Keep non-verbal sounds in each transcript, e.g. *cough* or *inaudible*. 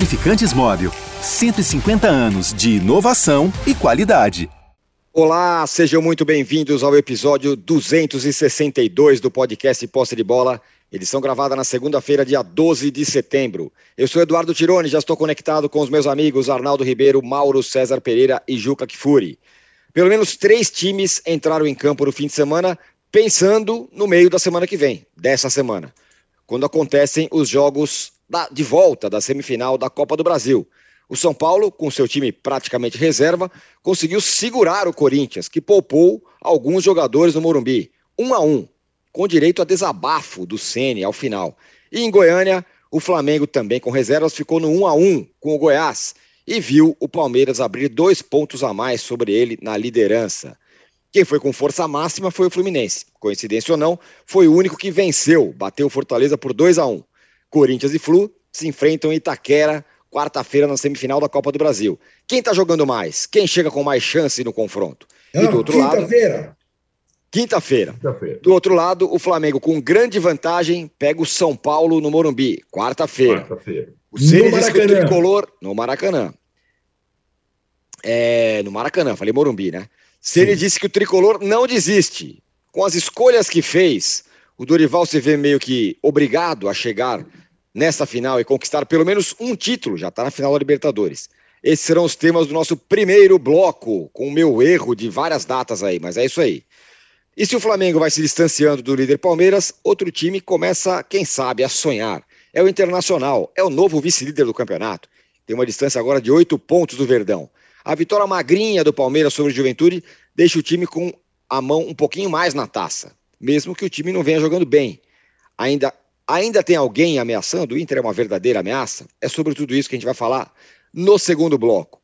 Lubrificantes Móvel. 150 anos de inovação e qualidade. Olá, sejam muito bem-vindos ao episódio 262 do podcast Posse de Bola, edição gravada na segunda-feira, dia 12 de setembro. Eu sou Eduardo Tironi, já estou conectado com os meus amigos Arnaldo Ribeiro, Mauro César Pereira e Juca Kifuri. Pelo menos três times entraram em campo no fim de semana, pensando no meio da semana que vem, dessa semana, quando acontecem os jogos da, de volta da semifinal da Copa do Brasil. O São Paulo, com seu time praticamente reserva, conseguiu segurar o Corinthians, que poupou alguns jogadores no Morumbi, um a um, com direito a desabafo do Ceni ao final. E em Goiânia, o Flamengo também com reservas ficou no 1 a 1 com o Goiás e viu o Palmeiras abrir dois pontos a mais sobre ele na liderança. Quem foi com força máxima foi o Fluminense. Coincidência ou não, foi o único que venceu, bateu o Fortaleza por 2 a 1. Corinthians e Flu se enfrentam em Itaquera, quarta-feira na semifinal da Copa do Brasil. Quem está jogando mais? Quem chega com mais chance no confronto? Não, e do outro quinta lado, feira. Quinta-feira. Quinta do outro lado, o Flamengo com grande vantagem pega o São Paulo no Morumbi, quarta-feira. Quarta-feira. O Ceni disse que o tricolor no Maracanã. É, no Maracanã, falei Morumbi, né? Ceni disse que o tricolor não desiste. Com as escolhas que fez, o Dorival se vê meio que obrigado a chegar nessa final e conquistar pelo menos um título, já está na final da Libertadores. Esses serão os temas do nosso primeiro bloco, com o meu erro de várias datas aí, mas é isso aí. E se o Flamengo vai se distanciando do líder Palmeiras, outro time começa, quem sabe, a sonhar. É o Internacional, é o novo vice-líder do campeonato. Tem uma distância agora de oito pontos do Verdão. A vitória magrinha do Palmeiras sobre o Juventude deixa o time com a mão um pouquinho mais na taça mesmo que o time não venha jogando bem. Ainda, ainda tem alguém ameaçando? O Inter é uma verdadeira ameaça? É sobre tudo isso que a gente vai falar no segundo bloco.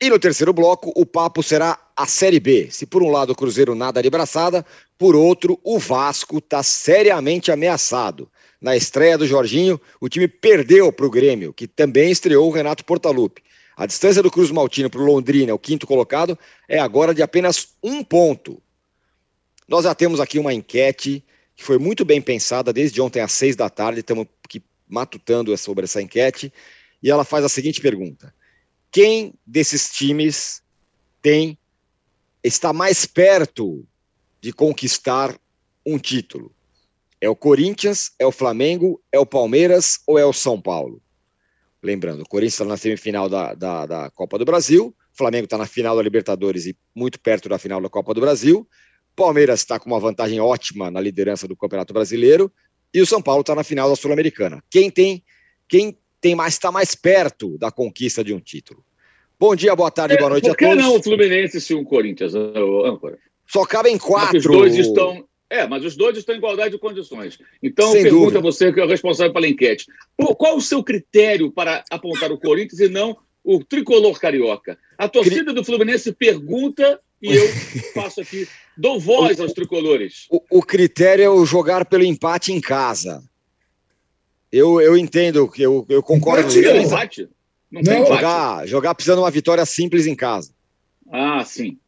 E no terceiro bloco, o papo será a Série B. Se por um lado o Cruzeiro nada de braçada, por outro, o Vasco está seriamente ameaçado. Na estreia do Jorginho, o time perdeu para o Grêmio, que também estreou o Renato Portaluppi. A distância do Cruz Maltino para o Londrina, o quinto colocado, é agora de apenas um ponto. Nós já temos aqui uma enquete que foi muito bem pensada desde ontem às seis da tarde, estamos matutando sobre essa enquete, e ela faz a seguinte pergunta: quem desses times tem está mais perto de conquistar um título? É o Corinthians, é o Flamengo, é o Palmeiras ou é o São Paulo? Lembrando, o Corinthians está na semifinal da, da, da Copa do Brasil, o Flamengo está na final da Libertadores e muito perto da final da Copa do Brasil, Palmeiras está com uma vantagem ótima na liderança do Campeonato Brasileiro e o São Paulo está na final da Sul-Americana. Quem tem, quem tem mais está mais perto da conquista de um título. Bom dia, boa tarde, boa noite é, a todos. Por que não o Fluminense se um Corinthians, âncora? Só cabem quatro. Os dois estão. É, mas os dois estão em igualdade de condições. Então, Sem pergunta dúvida. a você, que é o responsável pela enquete. Qual o seu critério para apontar o Corinthians e não o tricolor carioca? A torcida do Fluminense pergunta e eu faço aqui, dou voz aos tricolores. O, o, critério é o jogar pelo empate em casa. Eu, eu entendo, que eu, eu concordo com isso. Empate? Não, não tem jogar, jogar precisando de uma vitória simples em casa. Ah, sim.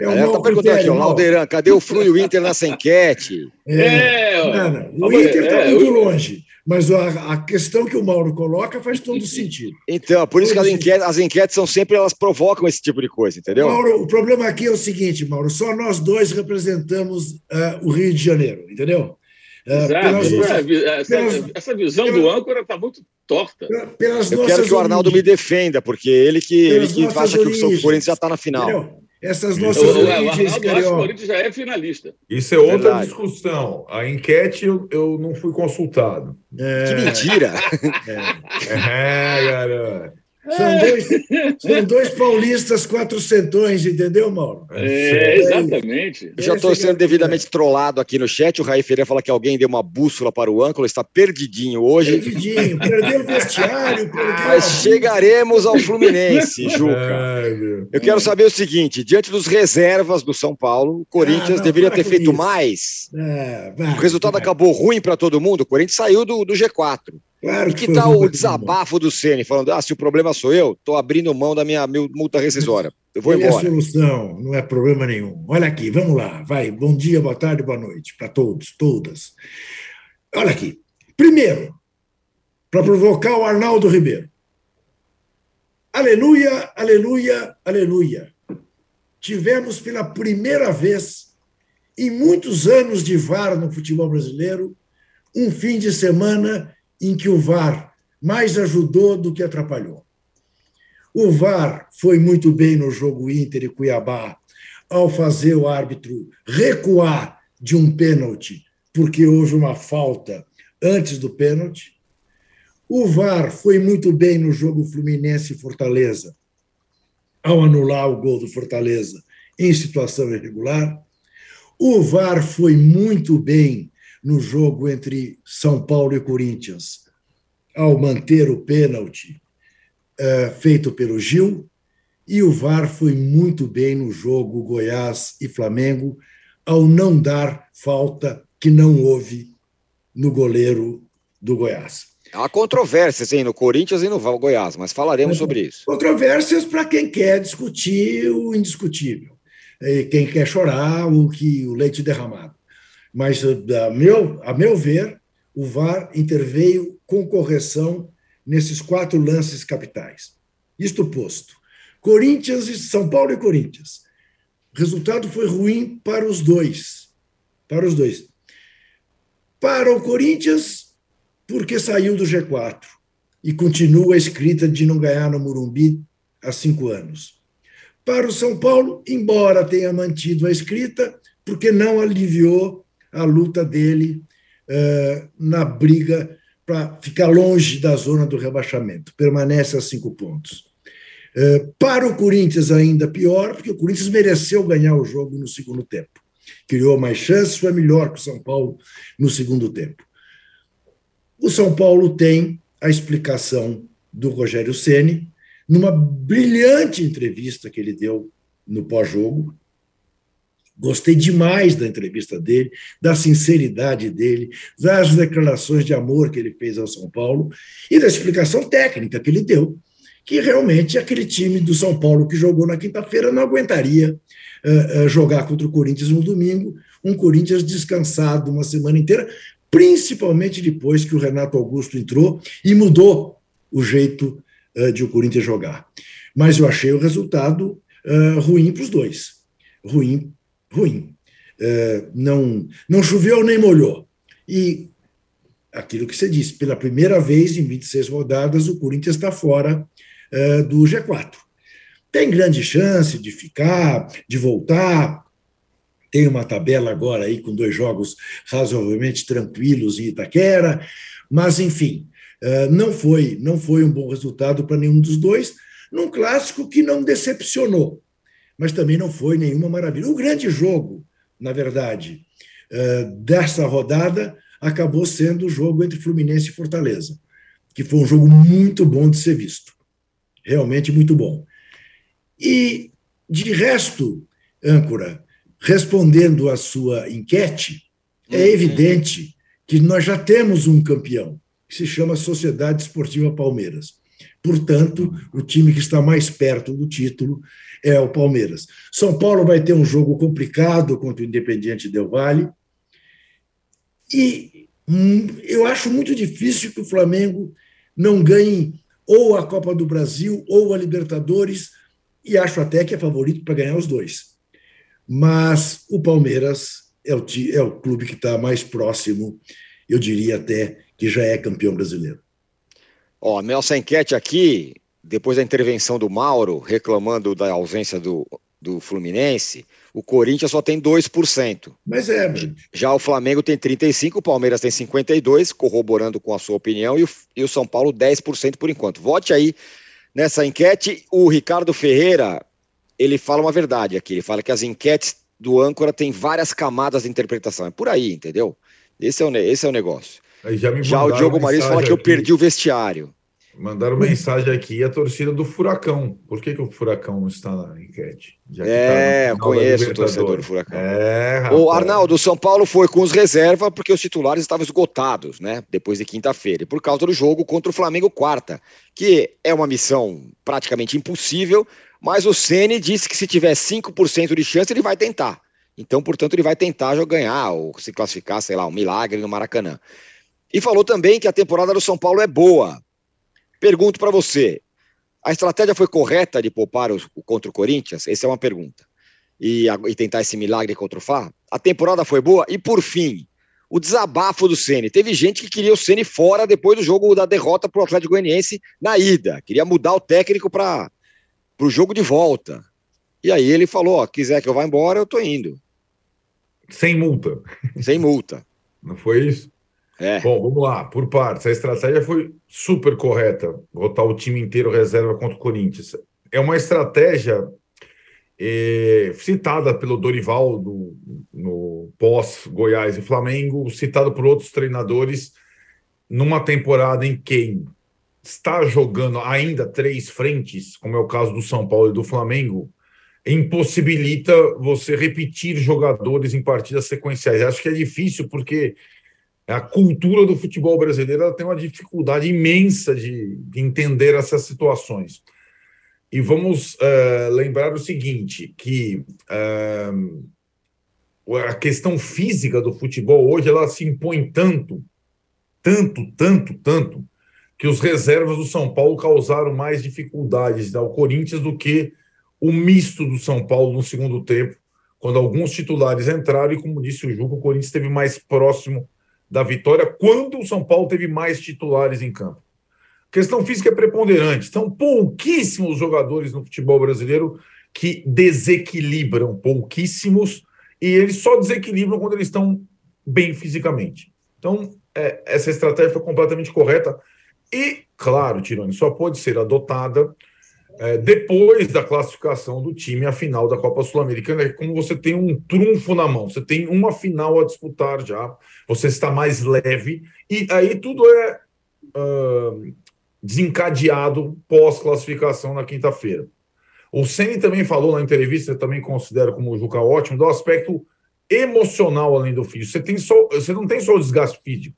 É a galera tá perguntando aqui, ó, Lauderan, cadê o Flu e o Inter nessa *laughs* enquete? É, é não, não. o Inter está é, muito eu... longe. Mas a, a, questão que o Mauro coloca faz todo sentido. Então, por isso que as enquetes, as enquetes, são sempre, elas provocam esse tipo de coisa, entendeu? Mauro, o problema aqui é o seguinte, Mauro, só nós dois representamos uh, o Rio de Janeiro, entendeu? Uh, pelas nossas, essa, pelas, essa, visão pelas, do âncora está muito torta. Pelas Eu quero que o Arnaldo me defenda, porque ele que, ele que acha origens, que o São Corinthians já está na final. Entendeu? Essas nossas eu, origens o Arnaldo Corinthians já é finalista. Isso é outra Verdade. discussão. A enquete eu, eu não fui consultado. É... Que mentira! É, é garoto. São dois, são dois paulistas quatrocentões, entendeu, Mauro? É, exatamente. já estou sendo devidamente trollado aqui no chat. O Raí Ferreira fala que alguém deu uma bússola para o âncora, está perdidinho hoje. Perdidinho, perdeu o vestiário. Perdeu Mas chegaremos ao Fluminense, Juca. *laughs* Eu quero saber o seguinte: diante dos reservas do São Paulo, o Corinthians ah, não, deveria ter feito isso. mais. É, vai, o resultado vai. acabou ruim para todo mundo. O Corinthians saiu do, do G4. Claro e que, que tal o desabafo do Ceni falando: ah, se o problema sou eu, estou abrindo mão da minha multa rescisória. Eu vou Ele embora. É a solução, não é problema nenhum. Olha aqui, vamos lá, vai. Bom dia, boa tarde, boa noite para todos, todas. Olha aqui. Primeiro, para provocar o Arnaldo Ribeiro. Aleluia, aleluia, aleluia. Tivemos pela primeira vez em muitos anos de VAR no futebol brasileiro um fim de semana em que o VAR mais ajudou do que atrapalhou. O VAR foi muito bem no jogo Inter e Cuiabá ao fazer o árbitro recuar de um pênalti, porque houve uma falta antes do pênalti. O VAR foi muito bem no jogo Fluminense e Fortaleza, ao anular o gol do Fortaleza em situação irregular. O VAR foi muito bem no jogo entre São Paulo e Corinthians, ao manter o pênalti uh, feito pelo Gil. E o VAR foi muito bem no jogo Goiás e Flamengo, ao não dar falta que não houve no goleiro do Goiás. Há controvérsias hein, no Corinthians e no Goiás, mas falaremos é, sobre isso. Controvérsias para quem quer discutir o indiscutível, quem quer chorar o que o leite derramado. Mas, a meu, a meu ver, o VAR interveio com correção nesses quatro lances capitais. Isto posto. Corinthians e São Paulo e Corinthians. O resultado foi ruim para os dois. Para os dois. Para o Corinthians, porque saiu do G4 e continua a escrita de não ganhar no Morumbi há cinco anos. Para o São Paulo, embora tenha mantido a escrita, porque não aliviou a luta dele uh, na briga para ficar longe da zona do rebaixamento. Permanece a cinco pontos. Uh, para o Corinthians, ainda pior, porque o Corinthians mereceu ganhar o jogo no segundo tempo. Criou mais chances, foi melhor que o São Paulo no segundo tempo. O São Paulo tem a explicação do Rogério Ceni numa brilhante entrevista que ele deu no pós-jogo, Gostei demais da entrevista dele, da sinceridade dele, das declarações de amor que ele fez ao São Paulo e da explicação técnica que ele deu, que realmente aquele time do São Paulo que jogou na quinta-feira não aguentaria uh, uh, jogar contra o Corinthians no domingo, um Corinthians descansado uma semana inteira, principalmente depois que o Renato Augusto entrou e mudou o jeito uh, de o Corinthians jogar. Mas eu achei o resultado ruim para os dois. Ruim ruim. É, não, não choveu nem molhou. E aquilo que você disse, pela primeira vez em 26 rodadas, o Corinthians está fora é, do G4. Tem grande chance de ficar, de voltar. Tem uma tabela agora aí com dois jogos razoavelmente tranquilos em Itaquera, mas enfim, é, não foi, não foi um bom resultado para nenhum dos dois, num clássico que não decepcionou mas também não foi nenhuma maravilha. O grande jogo, na verdade, eh, dessa rodada acabou sendo o jogo entre Fluminense e Fortaleza, que foi um jogo muito bom de ser visto. Realmente muito bom. E, de resto, âncora, respondendo à sua enquete, é uhum. evidente que nós já temos um campeão, que se chama Sociedade Esportiva Palmeiras. Portanto, o time que está mais perto do título é o Palmeiras. São Paulo vai ter um jogo complicado contra o Independiente Del Valle. E hum, eu acho muito difícil que o Flamengo não ganhe ou a Copa do Brasil ou a Libertadores, e acho até que é favorito para ganhar os dois. Mas o Palmeiras é o, é o clube que está mais próximo, eu diria até que já é campeão brasileiro. Ó, nossa enquete aqui, depois da intervenção do Mauro, reclamando da ausência do, do Fluminense, o Corinthians só tem 2%. Mas é. Já o Flamengo tem 35%, o Palmeiras tem 52%, corroborando com a sua opinião, e o, e o São Paulo 10% por enquanto. Vote aí nessa enquete. O Ricardo Ferreira, ele fala uma verdade aqui, ele fala que as enquetes do âncora têm várias camadas de interpretação. É por aí, entendeu? Esse é o, esse é o negócio. já, já o Diogo Maris fala que eu perdi o vestiário. Mandaram mensagem aqui, a torcida do Furacão. Por que, que o Furacão não está na enquete? é, tá conheço o torcedor do Furacão. É, o Arnaldo, o São Paulo foi com os reservas porque os titulares estavam esgotados, né? Depois de quinta-feira. E por causa do jogo contra o Flamengo quarta, que é uma missão praticamente impossível, mas o Ceni disse que se tiver 5% de chance, ele vai tentar. Então, portanto, ele vai tentar ganhar ou se classificar, sei lá, um milagre no Maracanã. E falou também que a temporada do São Paulo é boa. Pergunto para você: a estratégia foi correta de poupar o, o, contra o Corinthians? Essa é uma pergunta. E, e tentar esse milagre contra o Fá? A temporada foi boa? E por fim, o desabafo do Ceni. Teve gente que queria o Ceni fora depois do jogo da derrota para o Atlético Goianiense na ida. Queria mudar o técnico para o jogo de volta. E aí ele falou: ó, quiser que eu vá embora, eu tô indo. Sem multa. Sem multa. Não foi isso? É. Bom, vamos lá, por partes. A estratégia foi super correta, botar o time inteiro reserva contra o Corinthians. É uma estratégia é, citada pelo Dorival do, no pós-Goiás e Flamengo, citada por outros treinadores, numa temporada em que está jogando ainda três frentes, como é o caso do São Paulo e do Flamengo, impossibilita você repetir jogadores em partidas sequenciais. Acho que é difícil porque a cultura do futebol brasileiro tem uma dificuldade imensa de, de entender essas situações. E vamos uh, lembrar o seguinte, que uh, a questão física do futebol hoje ela se impõe tanto, tanto, tanto, tanto, que os reservas do São Paulo causaram mais dificuldades ao Corinthians do que o misto do São Paulo no segundo tempo, quando alguns titulares entraram e, como disse o Juca, o Corinthians esteve mais próximo da vitória quando o São Paulo teve mais titulares em campo. A questão física é preponderante. São pouquíssimos jogadores no futebol brasileiro que desequilibram, pouquíssimos, e eles só desequilibram quando eles estão bem fisicamente. Então, é, essa estratégia foi completamente correta. E, claro, Tirone, só pode ser adotada é, depois da classificação do time à final da Copa Sul-Americana, é como você tem um trunfo na mão, você tem uma final a disputar já, você está mais leve, e aí tudo é uh, desencadeado pós-classificação na quinta-feira. O Ceni também falou na entrevista, eu também considero como o Juca ótimo, do aspecto emocional além do físico. Você, tem só, você não tem só o desgaste físico,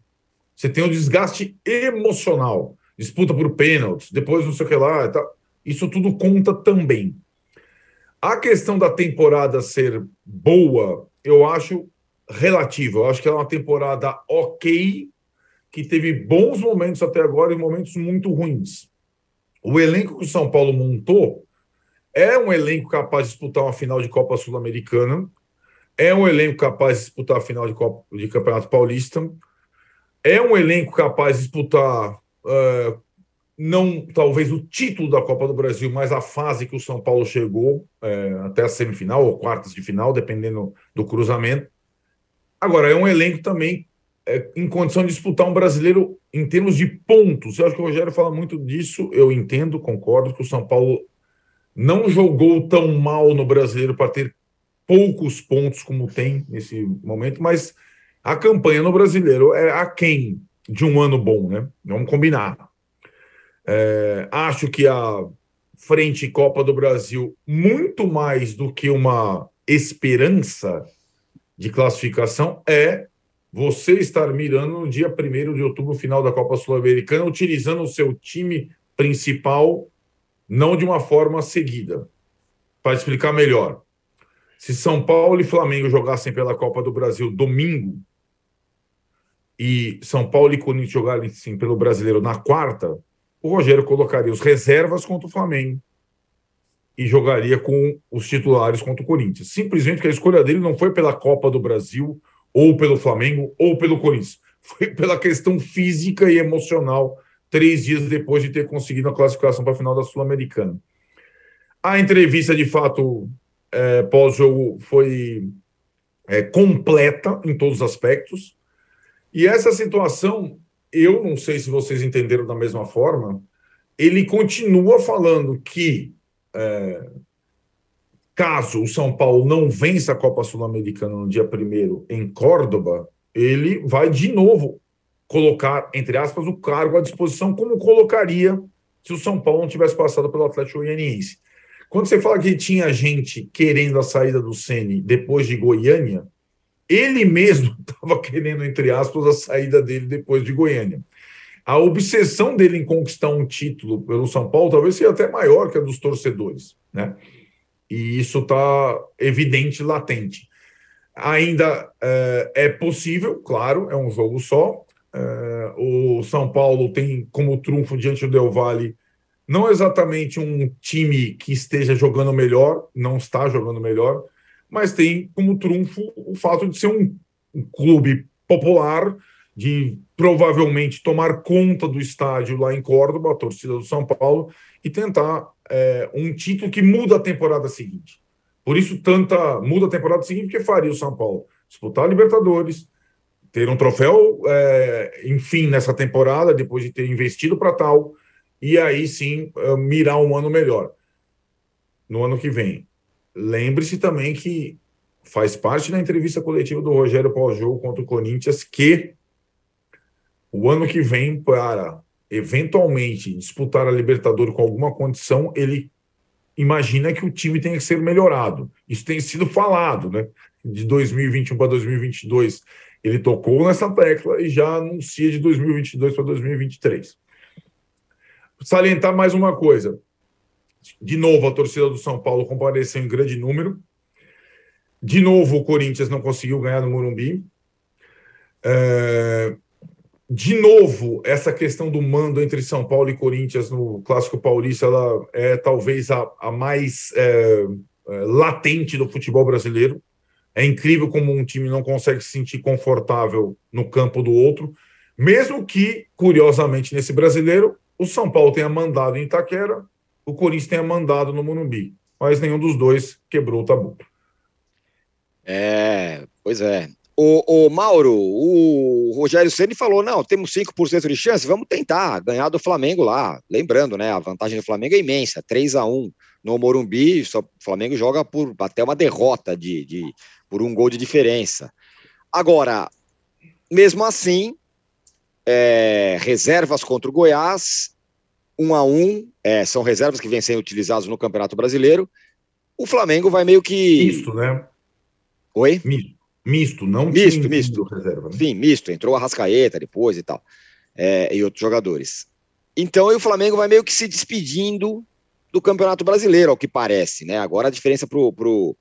você tem o desgaste emocional. Disputa por pênaltis, depois não sei o que lá e tal isso tudo conta também. A questão da temporada ser boa, eu acho relativa. Eu acho que é uma temporada ok, que teve bons momentos até agora e momentos muito ruins. O elenco que o São Paulo montou é um elenco capaz de disputar uma final de Copa Sul-Americana, é um elenco capaz de disputar a final de, Copa, de Campeonato Paulista, é um elenco capaz de disputar uh, não talvez o título da Copa do Brasil, mas a fase que o São Paulo chegou é, até a semifinal ou quartas de final, dependendo do cruzamento. Agora, é um elenco também é, em condição de disputar um brasileiro em termos de pontos. Eu acho que o Rogério fala muito disso, eu entendo, concordo que o São Paulo não jogou tão mal no brasileiro para ter poucos pontos como tem nesse momento, mas a campanha no brasileiro é aquém de um ano bom, né? Vamos combinar. É, acho que a frente Copa do Brasil, muito mais do que uma esperança de classificação, é você estar mirando no dia 1 de outubro, final da Copa Sul-Americana, utilizando o seu time principal, não de uma forma seguida. Para explicar melhor, se São Paulo e Flamengo jogassem pela Copa do Brasil domingo, e São Paulo e Corinthians jogassem pelo Brasileiro na quarta, o Rogério colocaria os reservas contra o Flamengo e jogaria com os titulares contra o Corinthians. Simplesmente porque a escolha dele não foi pela Copa do Brasil, ou pelo Flamengo, ou pelo Corinthians. Foi pela questão física e emocional, três dias depois de ter conseguido a classificação para a final da Sul-Americana. A entrevista, de fato, é, pós-jogo foi é, completa em todos os aspectos. E essa situação eu não sei se vocês entenderam da mesma forma, ele continua falando que é, caso o São Paulo não vença a Copa Sul-Americana no dia 1 em Córdoba, ele vai de novo colocar, entre aspas, o cargo à disposição, como colocaria se o São Paulo não tivesse passado pelo Atlético Goianiense. Quando você fala que tinha gente querendo a saída do Ceni depois de Goiânia, ele mesmo *laughs* estava querendo, entre aspas, a saída dele depois de Goiânia. A obsessão dele em conquistar um título pelo São Paulo talvez seja até maior que a dos torcedores, né? E isso está evidente, latente. Ainda é, é possível, claro, é um jogo só, É, o São Paulo tem como trunfo diante do Del Valle não exatamente um time que esteja jogando melhor, não está jogando melhor, mas tem como trunfo o fato de ser um, um clube popular, de provavelmente tomar conta do estádio lá em Córdoba, a torcida do São Paulo, e tentar é, um título que muda a temporada seguinte. Por isso, tanta muda a temporada seguinte, porque faria o São Paulo disputar a Libertadores, ter um troféu, é, enfim, nessa temporada, depois de ter investido para tal, e aí sim é, mirar um ano melhor no ano que vem. Lembre-se também que faz parte da entrevista coletiva do Rogério pós-jogo contra o Corinthians que o ano que vem, para eventualmente disputar a Libertadores com alguma condição, ele imagina que o time tenha que ser melhorado. Isso tem sido falado, né? De 2021 para 2022. Ele tocou nessa tecla e já anuncia de 2022 para 2023. Salientar mais uma coisa. De novo, a torcida do São Paulo compareceu em grande número. De novo, o Corinthians não conseguiu ganhar no Morumbi. É... De novo, essa questão do mando entre São Paulo e Corinthians no Clássico Paulista ela é talvez a, a mais é, é, latente do futebol brasileiro. É incrível como um time não consegue se sentir confortável no campo do outro, mesmo que, curiosamente, nesse brasileiro, o São Paulo tenha mandado em Itaquera, o Corinthians tenha mandado no Morumbi, mas nenhum dos dois quebrou o tabu. É, pois é. O, o Mauro, o Rogério Ceni falou: não, temos 5% de chance, vamos tentar ganhar do Flamengo lá. Lembrando, né? A vantagem do Flamengo é imensa, 3 a 1 no Morumbi, só, o Flamengo joga por até uma derrota de, de por um gol de diferença. Agora, mesmo assim, é, reservas contra o Goiás, um a um, é, são reservas que vêm sendo utilizadas no Campeonato Brasileiro. O Flamengo vai meio que. Misto, né? Oi? Misto, misto não misto, misto. Reserva, né? Sim, misto. Entrou a Rascaeta depois e tal. É, e outros jogadores. Então o Flamengo vai meio que se despedindo do Campeonato Brasileiro, ao que parece, né? Agora a diferença pro, pro,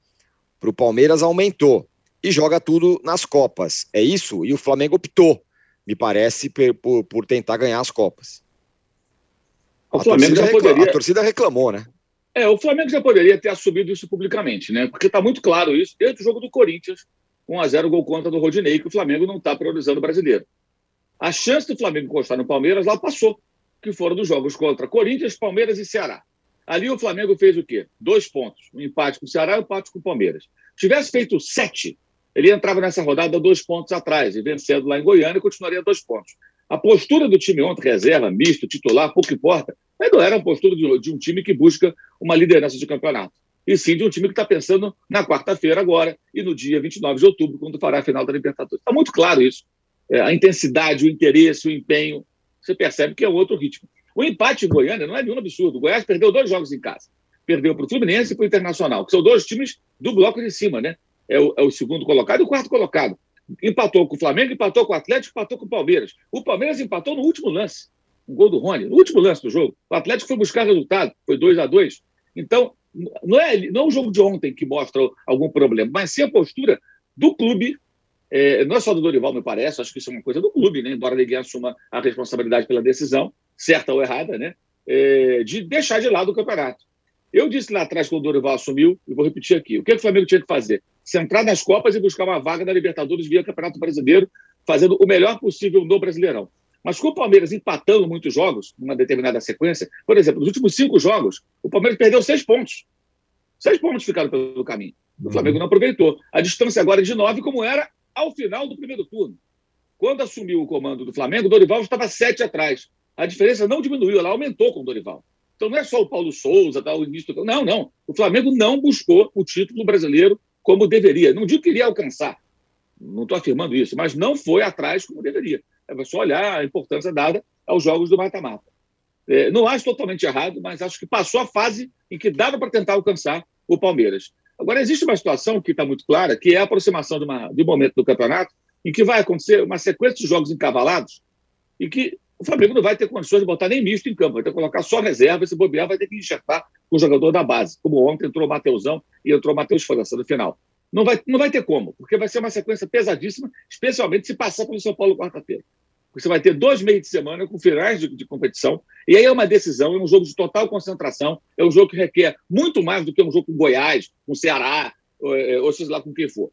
pro Palmeiras aumentou e joga tudo nas Copas. É isso? E o Flamengo optou, me parece, por, por tentar ganhar as Copas. O a Flamengo já poderia. A torcida reclamou, né? É, o Flamengo já poderia ter assumido isso publicamente, né? Porque está muito claro isso desde o jogo do Corinthians, 1x0 gol contra do Rodinei, que o Flamengo não está priorizando o brasileiro. A chance do Flamengo encostar no Palmeiras lá passou, que foram dos jogos contra Corinthians, Palmeiras e Ceará. Ali o Flamengo fez o quê? Dois pontos. Um empate com o Ceará e um empate com o Palmeiras. Tivesse feito sete, ele entrava nessa rodada dois pontos atrás e vencendo lá em Goiânia continuaria dois pontos. A postura do time ontem, reserva, misto, titular, pouco importa, mas não era a postura de, de um time que busca uma liderança de campeonato. E sim de um time que está pensando na quarta-feira agora e no dia 29 de outubro, quando fará a final da Libertadores. Está muito claro isso. É, a intensidade, o interesse, o empenho, você percebe que é outro ritmo. O empate em Goiânia não é nenhum absurdo. O Goiás perdeu dois jogos em casa. Perdeu para o Fluminense e para o Internacional, que são dois times do bloco de cima, né? É o, é o segundo colocado e o quarto colocado. Empatou com o Flamengo, empatou com o Atlético, empatou com o Palmeiras. O Palmeiras empatou no último lance. Um gol do Rony, no último lance do jogo. O Atlético foi buscar resultado, foi 2 a 2 Então, não é, não é o jogo de ontem que mostra algum problema, mas sim a postura do clube é, não é só do Dorival, me parece, acho que isso é uma coisa do clube, né? embora ninguém assuma a responsabilidade pela decisão, certa ou errada, né? É, de deixar de lado o campeonato. Eu disse lá atrás, quando o Dorival assumiu, e vou repetir aqui: o que, o Flamengo tinha que fazer? Centrar nas Copas e buscar uma vaga na Libertadores via Campeonato Brasileiro, fazendo o melhor possível no Brasileirão. Mas com o Palmeiras empatando muitos jogos, numa determinada sequência, por exemplo, nos últimos cinco jogos, o Palmeiras perdeu seis pontos. Seis pontos ficaram pelo caminho. O Flamengo não aproveitou. A distância agora é de nove, como era ao final do primeiro turno. Quando assumiu o comando do Flamengo, o Dorival estava sete atrás. A diferença não diminuiu, ela aumentou com o Dorival. Então não é só o Paulo Souza, tá, o início do... Não, não. O Flamengo não buscou o título brasileiro como deveria. Não digo que iria alcançar, não estou afirmando isso, mas não foi atrás como deveria. É só olhar a importância dada aos jogos do mata-mata. É, não acho totalmente errado, mas acho que passou a fase em que dava para tentar alcançar o Palmeiras. Agora, existe uma situação que está muito clara, que é a aproximação de, uma, de um momento do campeonato em que vai acontecer uma sequência de jogos encavalados e que o Flamengo não vai ter condições de botar nem misto em campo, vai ter que colocar só reserva, se bobear, vai ter que enxertar com o jogador da base, como ontem entrou o Mateusão e entrou o Matheus França no final. Não vai, não vai ter como, porque vai ser uma sequência pesadíssima, especialmente se passar pelo São Paulo quarta-feira. Você vai ter dois meios de semana com finais de, de, competição, e aí é uma decisão, é um jogo de total concentração, é um jogo que requer muito mais do que um jogo com Goiás, com Ceará, ou, é, ou seja lá com quem for.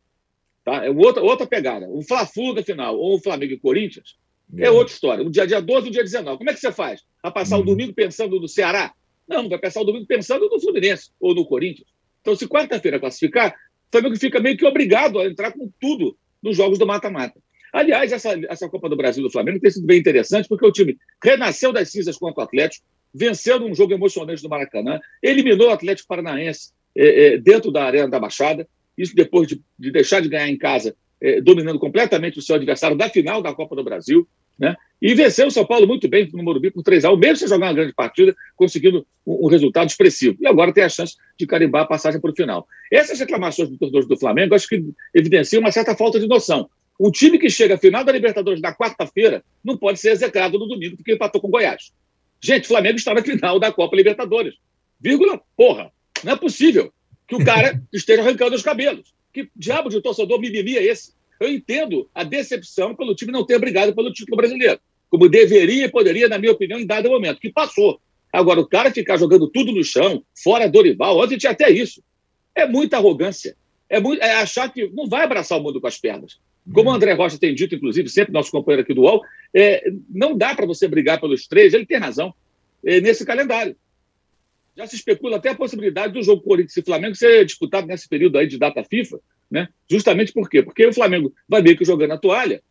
Tá? É outra, outra pegada. Um Fla-Flu da final, ou o Flamengo e Corinthians, é outra história. O dia, dia 12 e o dia 19. Como é que você faz? Vai passar uhum. o domingo pensando no Ceará? Não, vai passar o domingo pensando no Fluminense ou no Corinthians. Então, se quarta-feira classificar, o Flamengo fica meio que obrigado a entrar com tudo nos jogos do mata-mata. Aliás, essa, essa Copa do Brasil do Flamengo tem sido bem interessante, porque o time renasceu das cinzas contra o Atlético, venceu num jogo emocionante do Maracanã, eliminou o Atlético Paranaense é, é, dentro da Arena da Baixada, isso depois de, de deixar de ganhar em casa, é, dominando completamente o seu adversário da final da Copa do Brasil, né? E venceu o São Paulo muito bem no Morumbi por 3 a 1 mesmo sem jogar uma grande partida, conseguindo um, um, resultado expressivo. E agora tem a chance de carimbar a passagem para o final. Essas reclamações do torcedor do Flamengo acho que evidenciam uma certa falta de noção. Um time que chega à final da Libertadores na quarta-feira não pode ser execrado no domingo porque empatou com Goiás. Gente, o Flamengo está na final da Copa Libertadores. Vírgula, porra. Não é possível que o cara *laughs* esteja arrancando os cabelos. Que diabo de torcedor mimimi é esse? Eu entendo a decepção pelo time não ter brigado pelo título brasileiro, como deveria e poderia, na minha opinião, em dado momento, que passou. Agora, o cara ficar jogando tudo no chão, fora Dorival, ontem tinha até isso. É muita arrogância. É, muito, é achar que não vai abraçar o mundo com as pernas. Como o André Rocha tem dito, inclusive, sempre nosso companheiro aqui do UOL, é, não dá para você brigar pelos três, ele tem razão, é, nesse calendário. Já se especula até a possibilidade do jogo Corinthians e Flamengo ser disputado nesse período aí de data FIFA, né? Justamente por quê? Porque o Flamengo vai meio que jogando a toalha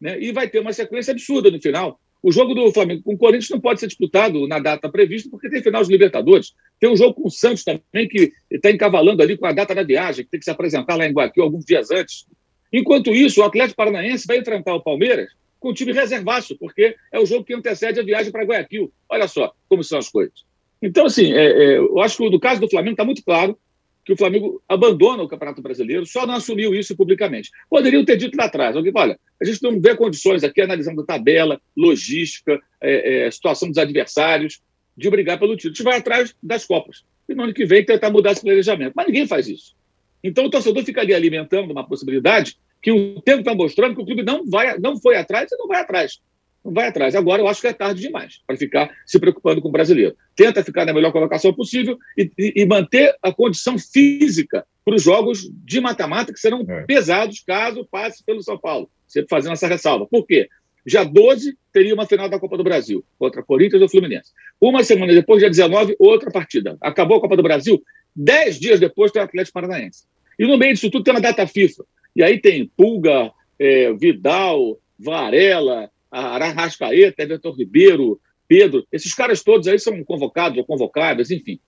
né? e vai ter uma sequência absurda no final. O jogo do Flamengo com o Corinthians não pode ser disputado na data prevista, porque tem final de Libertadores. Tem um jogo com o Santos também, que está encavalando ali com a data da viagem, que tem que se apresentar lá em Guaquil alguns dias antes. Enquanto isso, o Atlético Paranaense vai enfrentar o Palmeiras com o time reservaço, porque é o jogo que antecede a viagem para Guayaquil. Olha só como são as coisas. Então, assim, é, é, eu acho que no caso do Flamengo está muito claro que o Flamengo abandona o Campeonato Brasileiro, só não assumiu isso publicamente. Poderiam ter dito lá atrás, alguém, olha, a gente não vê condições aqui, analisando tabela, logística, é, é, situação dos adversários, de brigar pelo título. A gente vai atrás das Copas. E no ano que vem tentar mudar esse planejamento. Mas ninguém faz isso. Então o torcedor fica ali alimentando uma possibilidade que o tempo está mostrando que o clube não, vai, não foi atrás e não vai atrás vai atrás. Agora eu acho que é tarde demais para ficar se preocupando com o brasileiro. Tenta ficar na melhor colocação possível e, e, e manter a condição física para os jogos de mata-mata que serão é. pesados caso passe pelo São Paulo. Sempre fazendo essa ressalva. Por quê? Já 12 teria uma final da Copa do Brasil contra Corinthians ou Fluminense. Uma semana depois, dia 19, outra partida. Acabou a Copa do Brasil, dez dias depois tem o Atlético Paranaense. E no meio disso tudo tem uma data FIFA. E aí tem Pulga, é, Vidal, Varela, Arrascaeta, Everton Ribeiro, Pedro, esses caras todos aí são convocados ou convocáveis, enfim.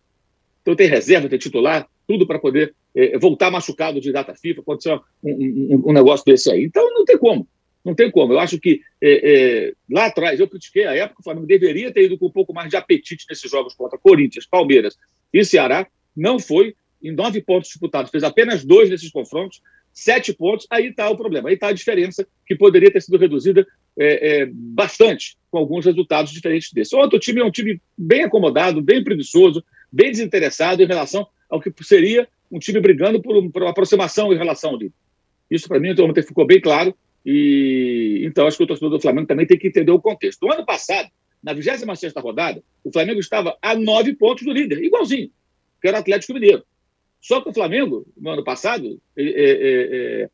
Então tem reserva, tem titular, tudo para poder é, voltar machucado de data FIFA, ser um, um, um, negócio desse aí. Então não tem como, não tem como. Eu acho que é, é, lá atrás, eu critiquei a época, o Flamengo deveria ter ido com um pouco mais de apetite nesses jogos contra Corinthians, Palmeiras e Ceará. Não foi, em nove pontos disputados, fez apenas dois desses confrontos, sete pontos, aí está o problema, aí está a diferença que poderia ter sido reduzida é, é, bastante com alguns resultados diferentes desse. O time é um time bem acomodado, bem preguiçoso, bem desinteressado em relação ao que seria um time brigando por, por uma aproximação em relação ao líder. Isso, para mim, então, ontem ficou bem claro. E então acho que o torcedor do Flamengo também tem que entender o contexto. No ano passado, na 26 rodada, o Flamengo estava a nove pontos do líder, igualzinho, que era o Atlético Mineiro. Só que o Flamengo, no ano passado, é, é, é,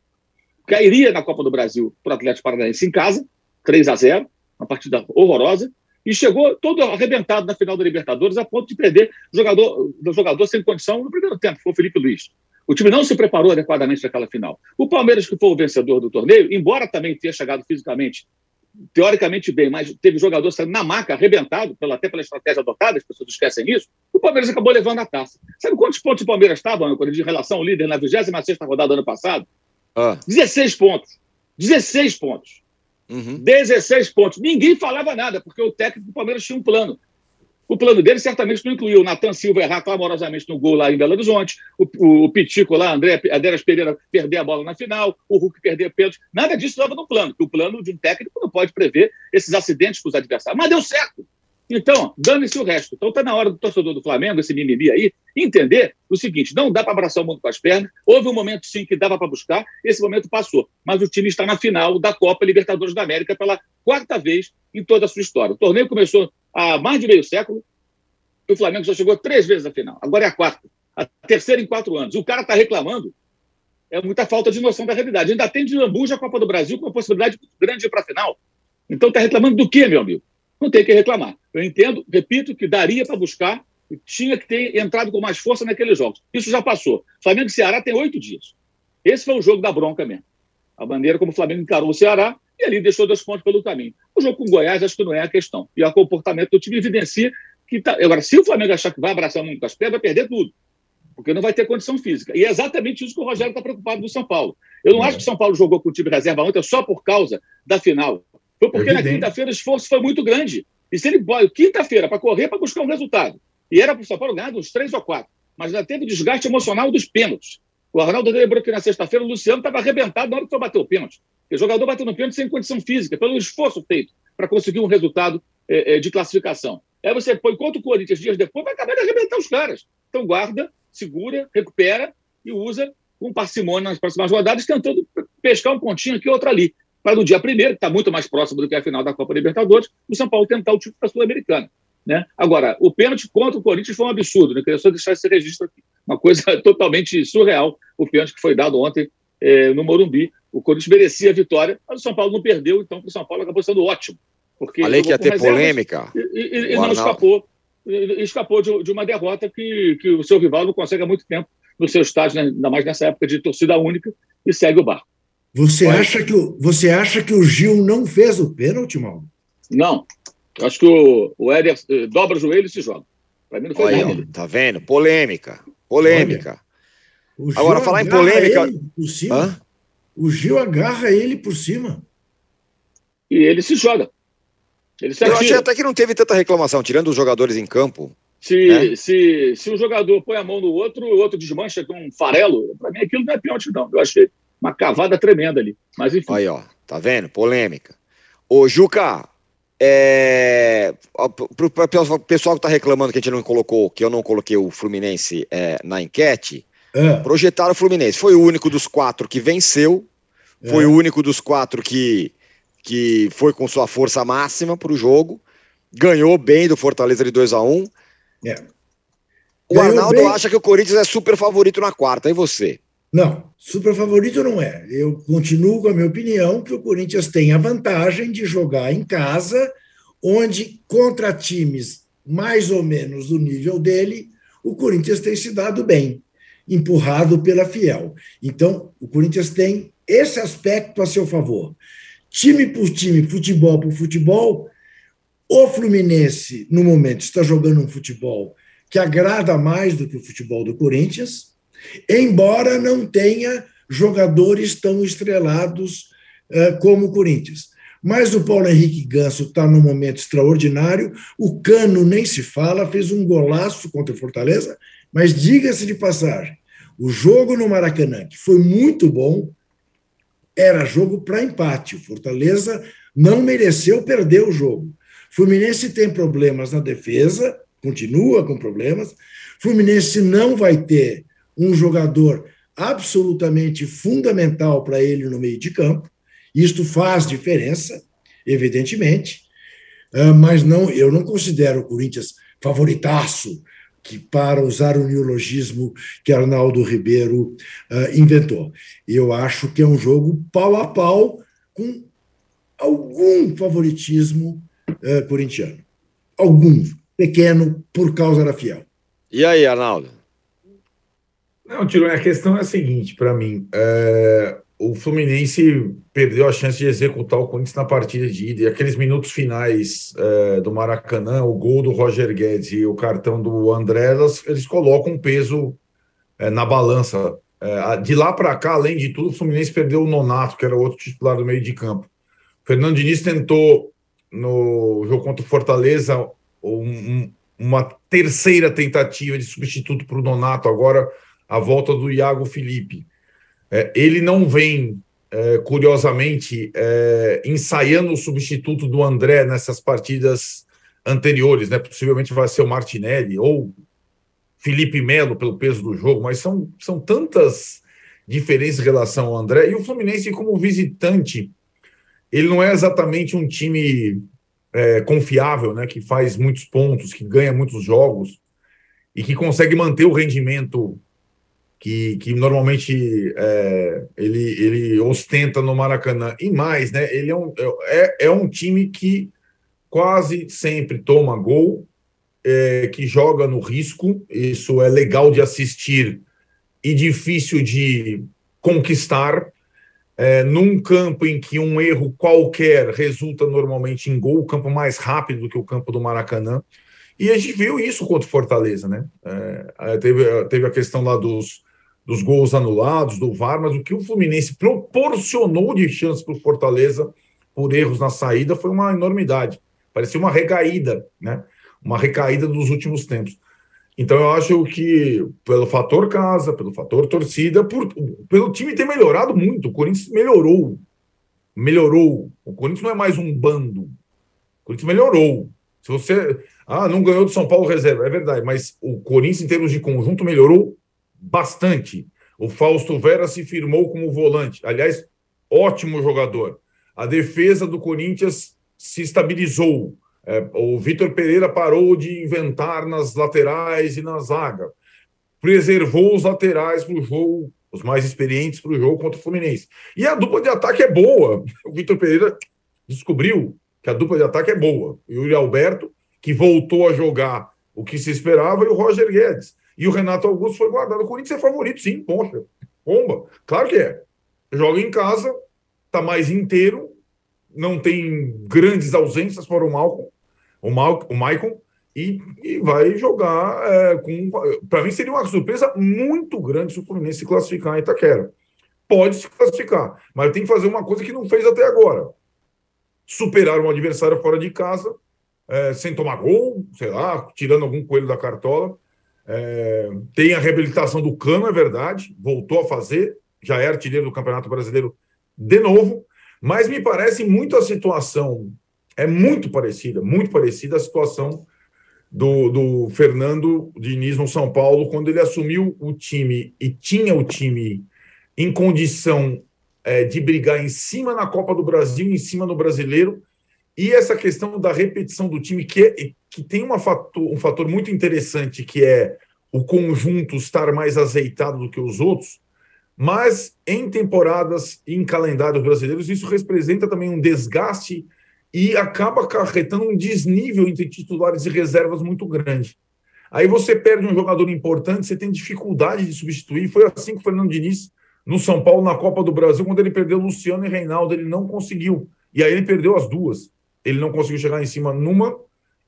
cairia na Copa do Brasil para o Atlético Paranaense em casa, 3 a 0 uma partida horrorosa, e chegou todo arrebentado na final da Libertadores, a ponto de perder jogador, jogador sem condição no primeiro tempo, foi o Felipe Luiz. O time não se preparou adequadamente para aquela final. O Palmeiras, que foi o vencedor do torneio, embora também tenha chegado fisicamente, teoricamente bem, mas teve jogador saindo na maca, arrebentado, pela, até pela estratégia adotada, as pessoas esquecem isso, o Palmeiras acabou levando a taça. Sabe quantos pontos o Palmeiras estava, Âncora, de relação ao líder na 26 rodada do ano passado? Ah. 16 pontos. 16 pontos. Uhum. 16 pontos. Ninguém falava nada, porque o técnico do Palmeiras tinha um plano. O plano dele certamente não incluiu o Natan Silva errar clamorosamente no gol lá em Belo Horizonte, o, o, o Pitico lá, André Adéras Pereira perder a bola na final, o Hulk perder pênalti. Nada disso estava no plano, porque o plano de um técnico não pode prever esses acidentes com os adversários. Mas deu certo. Então, dane-se o resto. Então está na hora do torcedor do Flamengo, esse mimimi aí, entender o seguinte: não dá para abraçar o mundo com as pernas. Houve um momento, sim, que dava para buscar, esse momento passou. Mas o time está na final da Copa Libertadores da América pela quarta vez em toda a sua história. O torneio começou há mais de meio século, e o Flamengo já chegou três vezes à final. Agora é a quarta. A terceira em quatro anos. O cara está reclamando. É muita falta de noção da realidade. Ainda tem de lambuja a Copa do Brasil com a possibilidade grande para a final. Então está reclamando do quê, meu amigo? Não tem que reclamar. Eu entendo, repito, que daria para buscar e tinha que ter entrado com mais força naqueles jogos. Isso já passou. Flamengo e Ceará tem oito dias. Esse foi o jogo da bronca mesmo. A maneira como o Flamengo encarou o Ceará e ali deixou dois pontos pelo caminho. O jogo com o Goiás acho que não é a questão. E o comportamento do time evidencia que tá... Agora, se o Flamengo achar que vai abraçar o mundo com as pernas, vai perder tudo. Porque não vai ter condição física. E é exatamente isso que o Rogério está preocupado do São Paulo. Eu não é. acho que o São Paulo jogou com o time reserva ontem só por causa da final. Foi porque Evidente. na quinta-feira o esforço foi muito grande. E se ele quinta-feira, para correr, para buscar um resultado. E era para o São Paulo ganhar uns três ou quatro. Mas já teve desgaste emocional dos pênaltis. O Arnaldo lembrou que na sexta-feira o Luciano estava arrebentado na hora que foi bater o pênalti. O jogador bateu no pênalti sem condição física, pelo esforço feito para conseguir um resultado é, é, de classificação. Aí você põe contra o Corinthians dias depois, vai acabar de arrebentar os caras. Então guarda, segura, recupera e usa com parcimônia nas próximas rodadas, tentando pescar um pontinho aqui outro ali para no dia primeiro, que está muito mais próximo do que a final da Copa Libertadores, o São Paulo tentar o título da Sul-Americana. Né? Agora, o pênalti contra o Corinthians foi um absurdo, né? queria só deixar esse registro aqui. Uma coisa *laughs* totalmente surreal, o pênalti que foi dado ontem eh, no Morumbi. O Corinthians merecia a vitória, mas o São Paulo não perdeu, então o São Paulo acabou sendo ótimo. Porque Falei que ia ter polêmica. E, e, e não escapou, escapou de, de, uma derrota que, que o seu rival não consegue há muito tempo no seu estádio, né? ainda mais nessa época de torcida única, e segue o barco. Você acha, que o, você acha que o Gil não fez o pênalti, Mauro? Não. Acho que o, o Éder eh, dobra o joelho e se joga. Para mim não foi nada. Tá vendo? Polêmica. Polêmica. Agora, falar em polêmica. Por cima. O Gil agarra ele por cima. E ele se joga. Ele se Eu achei até que não teve tanta reclamação, tirando os jogadores em campo. Se, né? se, se o jogador põe a mão no outro, o outro desmancha com um farelo, para mim aquilo não é pênalti, não. Eu achei uma cavada tremenda ali. Mas enfim. Aí, ó, tá vendo? Polêmica. Ô, Juca, é... para o pessoal que está reclamando que a gente não colocou, que eu não coloquei o Fluminense é, na enquete, é. projetaram o Fluminense. Foi o único dos quatro que venceu, foi é. o único dos quatro que, que foi com sua força máxima para o jogo, ganhou bem do Fortaleza de 2 a 1 um. É. O Arnaldo bem... acha que o Corinthians é super favorito na quarta, e você? Não, super favorito não é. Eu continuo com a minha opinião que o Corinthians tem a vantagem de jogar em casa, onde contra times mais ou menos do nível dele, o Corinthians tem se dado bem, empurrado pela Fiel. Então, o Corinthians tem esse aspecto a seu favor. Time por time, futebol por futebol, o Fluminense, no momento, está jogando um futebol que agrada mais do que o futebol do Corinthians embora não tenha jogadores tão estrelados uh, como o Corinthians. Mas o Paulo Henrique Ganso está num momento extraordinário. O Cano nem se fala, fez um golaço contra o Fortaleza. Mas diga-se de passagem, o jogo no Maracanã, que foi muito bom, era jogo para empate. O Fortaleza não mereceu perder o jogo. Fluminense tem problemas na defesa, continua com problemas. Fluminense não vai ter um jogador absolutamente fundamental para ele no meio de campo. Isto faz diferença, evidentemente, ah, mas não, eu não considero o Corinthians favoritaço que para usar o neologismo que Arnaldo Ribeiro uh, inventou. Eu acho que é um jogo pau a pau com algum favoritismo uh, corintiano. Algum, pequeno, por causa da fiel. E aí, Arnaldo? Não, Tiro, a questão é a seguinte, para mim. É, o Fluminense perdeu a chance de executar o Corinthians na partida de ida. E aqueles minutos finais é, do Maracanã, o gol do Roger Guedes e o cartão do André, elas, eles colocam um peso é, na balança. É, de lá para cá, além de tudo, o Fluminense perdeu o Nonato, que era outro titular do meio de campo. O Fernando Diniz tentou, no jogo contra o Fortaleza, um, uma terceira tentativa de substituto para o Nonato. Agora a volta do Iago Felipe. É, ele não vem, é, curiosamente, é, ensaiando o substituto do André nessas partidas anteriores, né? Possivelmente vai ser o Martinelli ou Felipe Melo pelo peso do jogo, mas são, são tantas diferenças em relação ao André. E o Fluminense, como visitante, ele não é exatamente um time é, confiável, né? Que faz muitos pontos, que ganha muitos jogos e que consegue manter o rendimento que, que normalmente é, ele, ele ostenta no Maracanã. E mais, né? Ele é um, é, é um time que quase sempre toma gol é, que joga no risco, isso é legal de assistir e difícil de conquistar. É, num campo em que um erro qualquer resulta normalmente em gol, o campo mais rápido do que o campo do Maracanã. E a gente viu isso contra o Fortaleza, né? É, teve, teve a questão lá dos, dos gols anulados, do VAR, mas o que o Fluminense proporcionou de chance para o Fortaleza por erros na saída foi uma enormidade. Parecia uma recaída, né? uma recaída dos últimos tempos. Então eu acho que pelo fator casa, pelo fator torcida, por, pelo time ter melhorado muito, o Corinthians melhorou. Melhorou. O Corinthians não é mais um bando. O Corinthians melhorou. Se você. Ah, não ganhou do São Paulo reserva, é verdade, mas o Corinthians, em termos de conjunto, melhorou bastante. O Fausto Vera se firmou como volante. Aliás, ótimo jogador. A defesa do Corinthians se estabilizou. É, o Vitor Pereira parou de inventar nas laterais e na zaga. Preservou os laterais para o jogo, os mais experientes para o jogo contra o Fluminense. E a dupla de ataque é boa. O Vitor Pereira descobriu que a dupla de ataque é boa. E o Yuri Alberto, que voltou a jogar o que se esperava, e o Roger Guedes. E o Renato Augusto foi guardado. O Corinthians é favorito, sim, poxa. Bomba. Claro que é. Joga em casa, está mais inteiro, não tem grandes ausências para o Malcolm, o, Mal, o Maicon, e, e vai jogar é, com. Para mim, seria uma surpresa muito grande se o Fluminense se classificar em Itaquera. Pode se classificar, mas tem que fazer uma coisa que não fez até agora: superar um adversário fora de casa, é, sem tomar gol, sei lá, tirando algum coelho da cartola. É, tem a reabilitação do Cano, é verdade, voltou a fazer, já é artilheiro do Campeonato Brasileiro de novo. Mas me parece muito a situação, é muito parecida, muito parecida a situação do, do Fernando Diniz no São Paulo, quando ele assumiu o time e tinha o time em condição é, de brigar em cima na Copa do Brasil, em cima no brasileiro, e essa questão da repetição do time, que, é, que tem uma fator, um fator muito interessante, que é o conjunto estar mais azeitado do que os outros, mas em temporadas e em calendários brasileiros, isso representa também um desgaste e acaba acarretando um desnível entre titulares e reservas muito grande. Aí você perde um jogador importante, você tem dificuldade de substituir. Foi assim que o Fernando Diniz, no São Paulo, na Copa do Brasil, quando ele perdeu Luciano e Reinaldo, ele não conseguiu. E aí ele perdeu as duas. Ele não conseguiu chegar em cima numa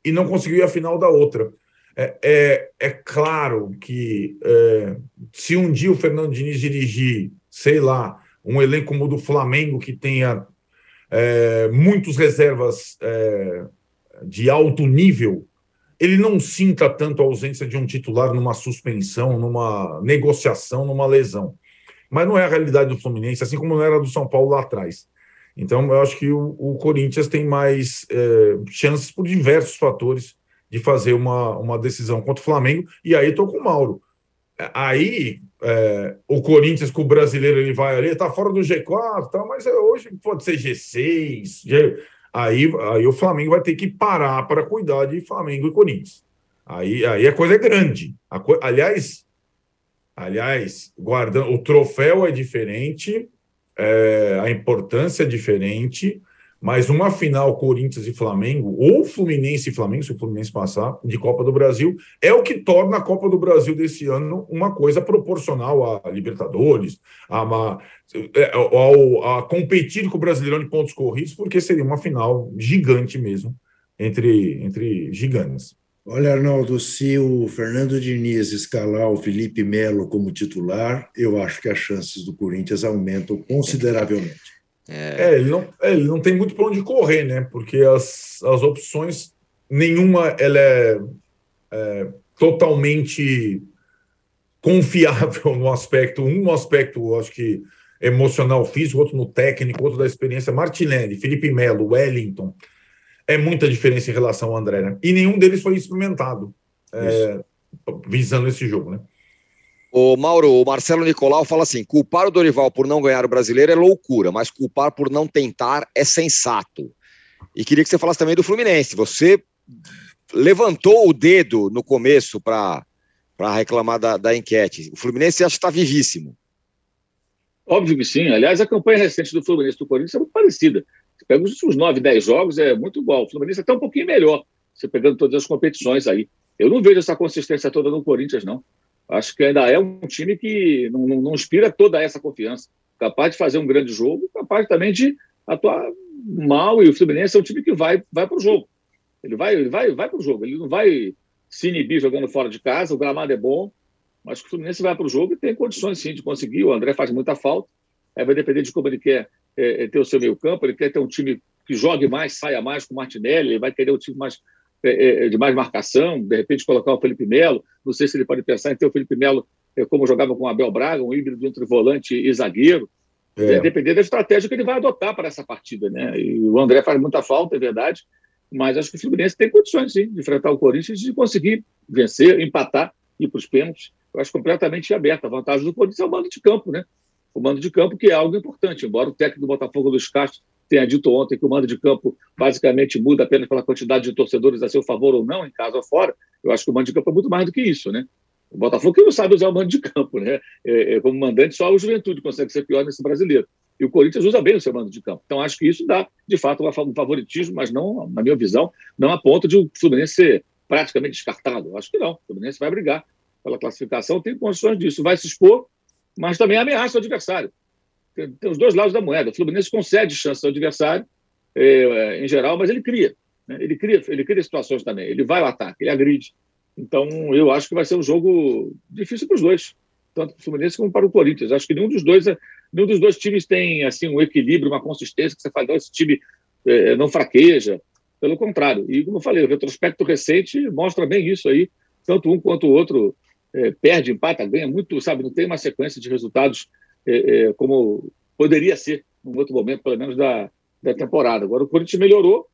e não conseguiu ir à final da outra. É, é, é claro que é, se um dia o Fernando Diniz dirigir, sei lá, um elenco como o do Flamengo, que tenha é, reservas é, de alto nível, ele não sinta tanto a ausência de um titular numa suspensão, numa negociação, numa lesão. Mas não é a realidade do Fluminense, assim como não era do São Paulo lá atrás. Então, eu acho que o, o Corinthians tem mais é, chances por diversos fatores de fazer uma, uma decisão contra o Flamengo, e aí estou com o Mauro. Aí é, o Corinthians com o brasileiro ele vai ali, tá fora do G4, tá, mas é, hoje pode ser G6. G... Aí, aí o Flamengo vai ter que parar para cuidar de Flamengo e Corinthians. Aí, aí a coisa é grande. Co... Aliás, aliás, guardando o troféu é diferente, é, a importância é diferente. Mas uma final Corinthians e Flamengo, ou Fluminense e Flamengo, se o Fluminense passar, de Copa do Brasil, é o que torna a Copa do Brasil desse ano uma coisa proporcional a Libertadores, a, uma, é, a, a competir com o Brasileirão de pontos corridos, porque seria uma final gigante mesmo, entre, entre gigantes. Olha, Arnaldo, se o Fernando Diniz escalar o Felipe Melo como titular, eu acho que as chances do Corinthians aumentam consideravelmente. É, ele, não, é, ele não tem muito para onde correr, né? Porque as, as opções, nenhuma ela é, é totalmente confiável *laughs* no aspecto, um no aspecto, acho que emocional, físico, outro no técnico, outro da experiência. Martinelli, Felipe Melo, Wellington. É muita diferença em relação ao André, né? E nenhum deles foi experimentado é, visando esse jogo, né? O Mauro, o Marcelo Nicolau fala assim: culpar o Dorival por não ganhar o brasileiro é loucura, mas culpar por não tentar é sensato. E queria que você falasse também do Fluminense. Você levantou o dedo no começo para reclamar da, da enquete. O Fluminense acha que está vivíssimo. Óbvio que sim. Aliás, a campanha recente do Fluminense do Corinthians é muito parecida. Pega os últimos 9, 10 jogos, é muito igual. O Fluminense é até um pouquinho melhor, você pegando todas as competições aí. Eu não vejo essa consistência toda no Corinthians, não. Acho que ainda é um time que não, não, não inspira toda essa confiança. Capaz de fazer um grande jogo, capaz também de atuar mal. E o Fluminense é um time que vai, vai para o jogo. Ele vai, ele vai, vai para o jogo. Ele não vai se inibir jogando fora de casa. O gramado é bom. Mas o Fluminense vai para o jogo e tem condições, sim, de conseguir. O André faz muita falta. Aí vai depender de como ele quer é, é, ter o seu meio campo. Ele quer ter um time que jogue mais, saia mais com o Martinelli. Ele vai querer um time mais, é, é, de mais marcação. De repente colocar o Felipe Melo. Não sei se ele pode pensar em ter o Felipe Melo é, como jogava com o Abel Braga, um híbrido entre volante e zagueiro. É. Depender da estratégia que ele vai adotar para essa partida. Né? E o André faz muita falta, é verdade. Mas acho que o Fluminense tem condições, sim, de enfrentar o Corinthians e de conseguir vencer, empatar, ir para os pênaltis eu acho completamente aberta. A vantagem do Corinthians é o mando de campo, né? O mando de campo, que é algo importante. Embora o técnico do Botafogo dos Castros tenha dito ontem que o mando de campo basicamente muda apenas pela quantidade de torcedores a seu favor ou não, em casa ou fora, eu acho que o mando de campo é muito mais do que isso, né? O Botafogo que não sabe usar o mando de campo, né? É, é, como mandante, só o Juventude consegue ser pior nesse brasileiro. E o Corinthians usa bem o seu mando de campo. Então, acho que isso dá, de fato, um favoritismo, mas não, na minha visão, não a ponto de o Fluminense ser praticamente descartado. Acho que não. O Fluminense vai brigar pela classificação, tem condições disso. Vai se expor, mas também ameaça o adversário. Tem, tem os dois lados da moeda. O Fluminense concede chance ao adversário, é, em geral, mas ele cria. Né? Ele cria. Ele cria situações também. Ele vai ao ataque, ele agride. Então, eu acho que vai ser um jogo difícil para os dois, tanto para o Fluminense como para o Corinthians. Acho que nenhum dos dois, nenhum dos dois times tem assim um equilíbrio, uma consistência que você fala, esse time é, não fraqueja. Pelo contrário. E, como eu falei, o retrospecto recente mostra bem isso aí. Tanto um quanto o outro é, perde, empata, ganha muito, sabe? Não tem uma sequência de resultados é, é, como poderia ser num outro momento, pelo menos da, da temporada. Agora, o Corinthians melhorou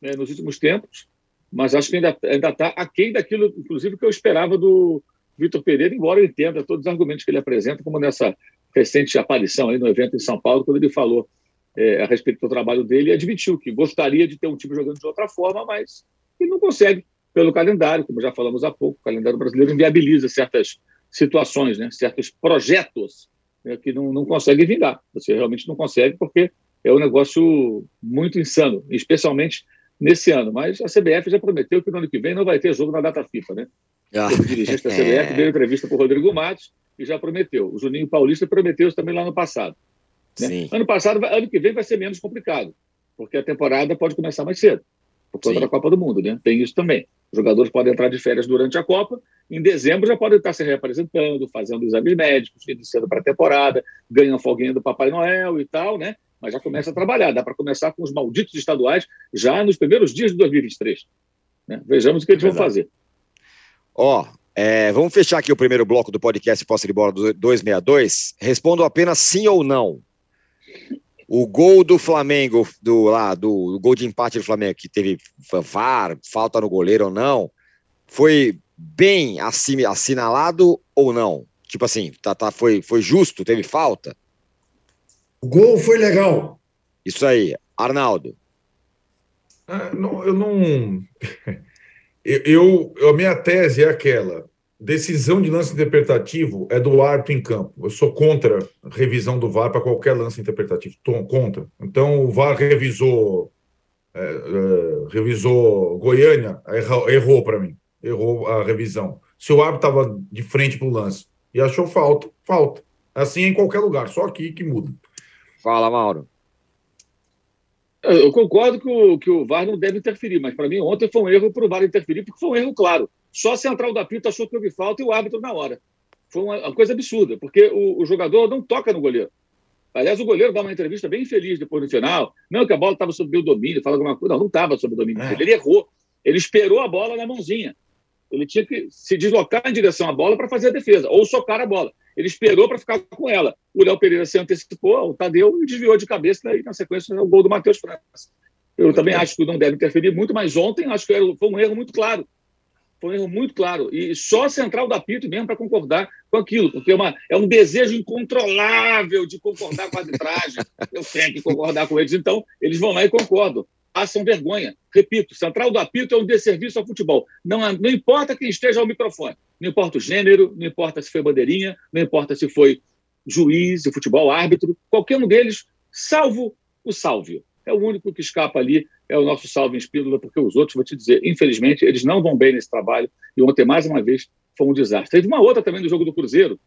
né, nos últimos tempos, mas acho que ainda está aquém daquilo, inclusive, que eu esperava do Vitor Pereira, embora eu entenda todos os argumentos que ele apresenta, como nessa recente aparição aí no evento em São Paulo, quando ele falou é, a respeito do trabalho dele e admitiu que gostaria de ter um time jogando de outra forma, mas ele não consegue pelo calendário, como já falamos há pouco, o calendário brasileiro inviabiliza certas situações, né, certos projetos né, que não, não conseguem vingar. Você realmente não consegue porque é um negócio muito insano, especialmente nesse ano. Mas a CBF já prometeu que no ano que vem não vai ter jogo na data FIFA, né? Ah. O dirigente da CBF *laughs* deu entrevista para o Rodrigo Matos e já prometeu. O Juninho Paulista prometeu isso também lá no passado. Né? Ano passado, ano que vem vai ser menos complicado, porque a temporada pode começar mais cedo por conta Sim. da Copa do Mundo, né? Tem isso também. Os jogadores podem entrar de férias durante a Copa, em dezembro já podem estar se reapresentando, fazendo exames médicos, iniciando para a temporada, ganham folguinha do Papai Noel e tal, né? Mas já começa a trabalhar. Dá para começar com os malditos estaduais já nos primeiros dias de 2023. Né? Vejamos o que eles é vão fazer. Ó, oh, é, vamos fechar aqui o primeiro bloco do podcast Posse de Bola 262. Respondo apenas sim ou não. O gol do Flamengo, do lá, do, do gol de empate do Flamengo, que teve VAR, falta no goleiro ou não, foi bem assinalado ou não? Tipo assim, tá, tá, foi, foi justo, teve falta? O gol foi legal. Isso aí. Arnaldo. Ah, não, eu não. *laughs* Eu, eu, a minha tese é aquela: Decisão de lance interpretativo é do árbitro em campo. Eu sou contra revisão do VAR para qualquer lance interpretativo. Estou contra. Então, o VAR revisou, é, é, revisou Goiânia, errou, errou para mim. Errou a revisão. Se o árbitro estava de frente para o lance e achou falta, falta. Assim é em qualquer lugar, só aqui que muda. Fala, Mauro. Eu concordo que o, que o VAR não deve interferir, mas para mim ontem foi um erro para o VAR interferir, porque foi um erro claro. Só a central da apito achou que houve falta e o árbitro na hora. Foi uma, uma coisa absurda, porque o, o, jogador não toca no goleiro. Aliás, o goleiro dá uma entrevista bem feliz depois no final. Não, que a bola estava sob o domínio, fala alguma coisa. Não, não estava sob o domínio. É. Ele errou. Ele esperou a bola na mãozinha. Ele tinha que se deslocar em direção à bola para fazer a defesa, ou socar a bola. Ele esperou para ficar com ela. O Léo Pereira se antecipou, o Tadeu e desviou de cabeça, e na sequência o gol do Matheus França. Eu também acho que não deve interferir muito, mas ontem acho que foi um erro muito claro. Foi um erro muito claro. E só a central da Pito mesmo para concordar com aquilo, porque é, uma, é um desejo incontrolável de concordar com a arbitragem. *laughs* Eu tenho que concordar com eles. Então, eles vão lá e concordam. Passam vergonha. Repito, central do apito é um desserviço ao futebol. Não, não importa quem esteja ao microfone. Não importa o gênero, não importa se foi bandeirinha, não importa se foi juiz de futebol, árbitro, qualquer um deles, salvo o Sálvio é o único que escapa ali, é o nosso salvo em espírula, porque os outros, vou te dizer, infelizmente, eles não vão bem nesse trabalho. E ontem, mais uma vez, foi um desastre. Teve uma outra também do jogo do Cruzeiro,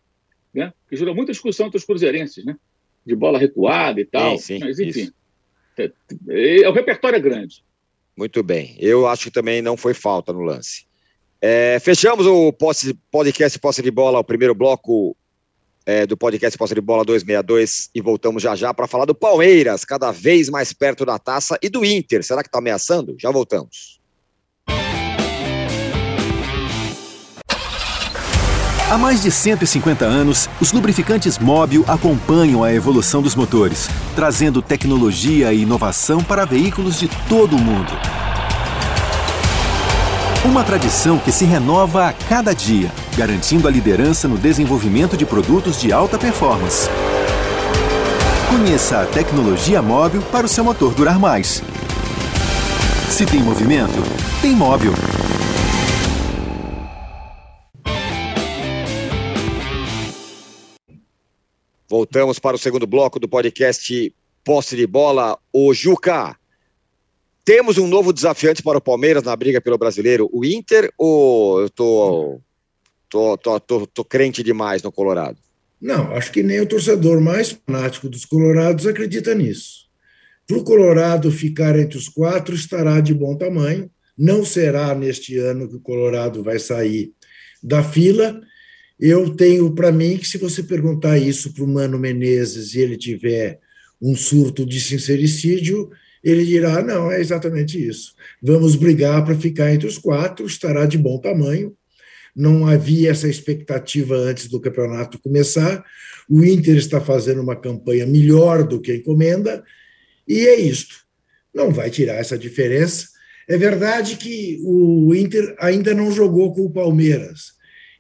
né? que gerou muita discussão entre os cruzeirenses, né? de bola recuada e tal. Sim, sim, Mas, enfim, é, é, é, o repertório é grande. Muito bem. Eu acho que também não foi falta no lance. É, fechamos o podcast Posse de Bola, o primeiro bloco é, do podcast Posse de Bola 262 e voltamos já já para falar do Palmeiras, cada vez mais perto da taça, e do Inter. Será que está ameaçando? Já voltamos. Há mais de 150 anos, os lubrificantes Móbil acompanham a evolução dos motores, trazendo tecnologia e inovação para veículos de todo o mundo. Uma tradição que se renova a cada dia, garantindo a liderança no desenvolvimento de produtos de alta performance. Conheça a tecnologia móvel para o seu motor durar mais. Se tem movimento, tem móvel. Voltamos para o segundo bloco do podcast Posse de Bola. O Juca, temos um novo desafiante para o Palmeiras na briga pelo brasileiro, o Inter, ou eu tô, tô, tô, tô, tô crente demais no Colorado? Não, acho que nem o torcedor mais fanático dos Colorados acredita nisso. Para o Colorado ficar entre os quatro, estará de bom tamanho. Não será neste ano que o Colorado vai sair da fila. Eu tenho para mim que, se você perguntar isso para o Mano Menezes e ele tiver um surto de sincericídio, ele dirá: não, é exatamente isso. Vamos brigar para ficar entre os quatro, estará de bom tamanho. Não havia essa expectativa antes do campeonato começar. O Inter está fazendo uma campanha melhor do que a encomenda, e é isto. Não vai tirar essa diferença. É verdade que o Inter ainda não jogou com o Palmeiras.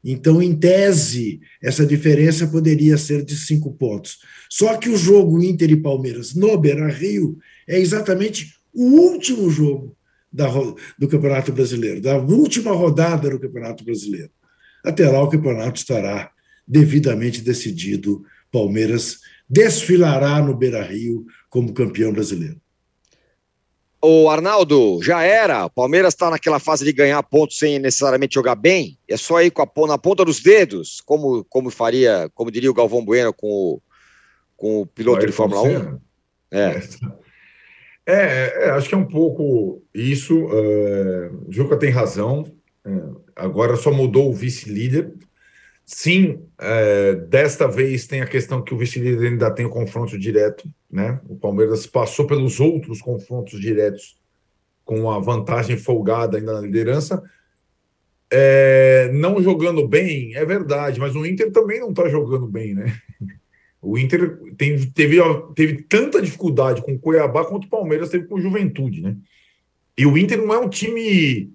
Então, em tese, essa diferença poderia ser de cinco pontos. Só que o jogo Inter e Palmeiras no Beira Rio é exatamente o último jogo da, do Campeonato Brasileiro, da última rodada do Campeonato Brasileiro. Até lá o campeonato estará devidamente decidido. Palmeiras desfilará no Beira Rio como campeão brasileiro. O Arnaldo, já era. O Palmeiras está naquela fase de ganhar pontos sem necessariamente jogar bem. É só ir com a, na ponta dos dedos, como, como faria, como diria o Galvão Bueno com o, com o piloto Vai de Fórmula 1. É. é. É, é, acho que é um pouco isso. Uh, Juca tem razão. Uh, agora só mudou o vice-líder. Sim, uh, desta vez tem a questão que o vice-líder ainda tem o confronto direto. Né? O Palmeiras passou pelos outros confrontos diretos com a vantagem folgada ainda na liderança. É, não jogando bem, é verdade, mas o Inter também não está jogando bem, né? O Inter tem, teve, teve tanta dificuldade com o Cuiabá quanto o Palmeiras teve com o Juventude, né? E o Inter não é um time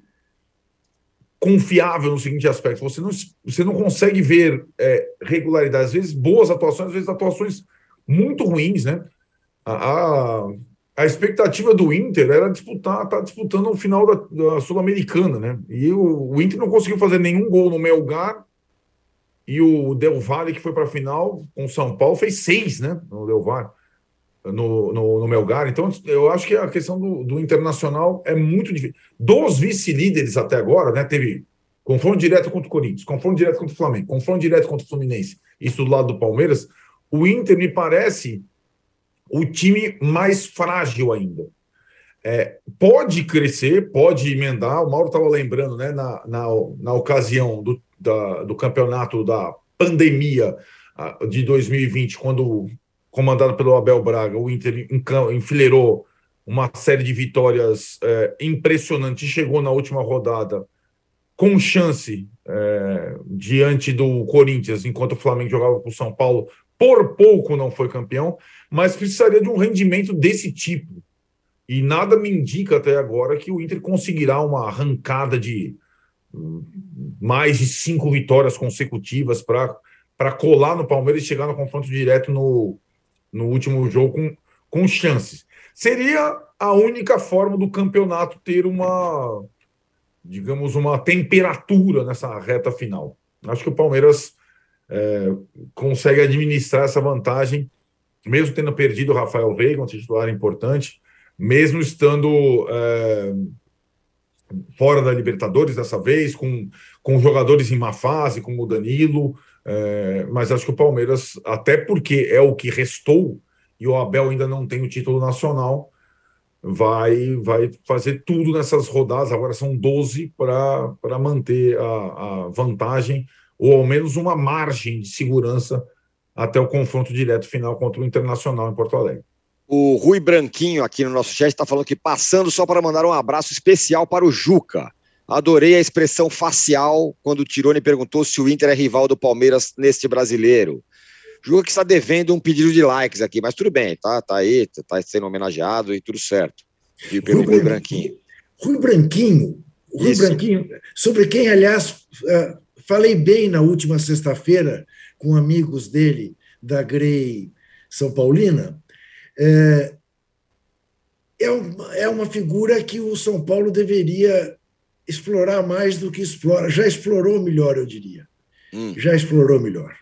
confiável no seguinte aspecto: você não, você não consegue ver é, regularidade, às vezes boas atuações, às vezes atuações muito ruins, né? A, a, a expectativa do Inter era disputar, tá disputando o final da, da Sul-Americana, né? E o, o, Inter não conseguiu fazer nenhum gol no Melgar e o Del Valle, que foi para a final com o São Paulo, fez seis, né? No Del Valle, no, no, no Melgar. Então, eu acho que a questão do, do Internacional é muito difícil. Dos vice-líderes até agora, né? Teve confronto direto contra o Corinthians, confronto direto contra o Flamengo, confronto direto contra o Fluminense, isso do lado do Palmeiras. O Inter me parece o time mais frágil ainda. É, pode crescer, pode emendar. O Mauro estava lembrando, né, na, na, na ocasião do da, do campeonato da pandemia de 2020, quando comandado pelo Abel Braga, o Inter enfileirou uma série de vitórias é, impressionantes e chegou na última rodada com chance é, diante do Corinthians, enquanto o Flamengo jogava com o São Paulo, por pouco não foi campeão, mas precisaria de um rendimento desse tipo. E nada me indica até agora que o Inter conseguirá uma arrancada de mais de cinco vitórias consecutivas para colar no Palmeiras e chegar no confronto direto no, no último jogo com, com chances. Seria a única forma do campeonato ter uma, digamos, uma temperatura nessa reta final. Acho que o Palmeiras é, consegue administrar essa vantagem, mesmo tendo perdido o Rafael Veiga, um titular importante, mesmo estando é, fora da Libertadores dessa vez, com, com jogadores em má fase, como o Danilo, é, mas acho que o Palmeiras, até porque é o que restou, e o Abel ainda não tem o título nacional, vai, vai fazer tudo nessas rodadas, agora são 12 para manter a, a vantagem, ou ao menos uma margem de segurança até o confronto direto final contra o Internacional em Porto Alegre. O Rui Branquinho aqui no nosso chat está falando que passando só para mandar um abraço especial para o Juca. Adorei a expressão facial quando o Tirone perguntou se o Inter é rival do Palmeiras neste brasileiro. Juca que está devendo um pedido de likes aqui, mas tudo bem, tá, tá aí, tá sendo homenageado e tudo certo. E pelo Rui, Branquinho. Rui Branquinho, Rui Isso. Branquinho, sobre quem, aliás, é, falei bem na última sexta-feira com amigos dele da Grey São Paulina, é, é, uma, é uma figura que o São Paulo deveria explorar mais do que explora. Já explorou melhor, eu diria. Hum. Já explorou melhor.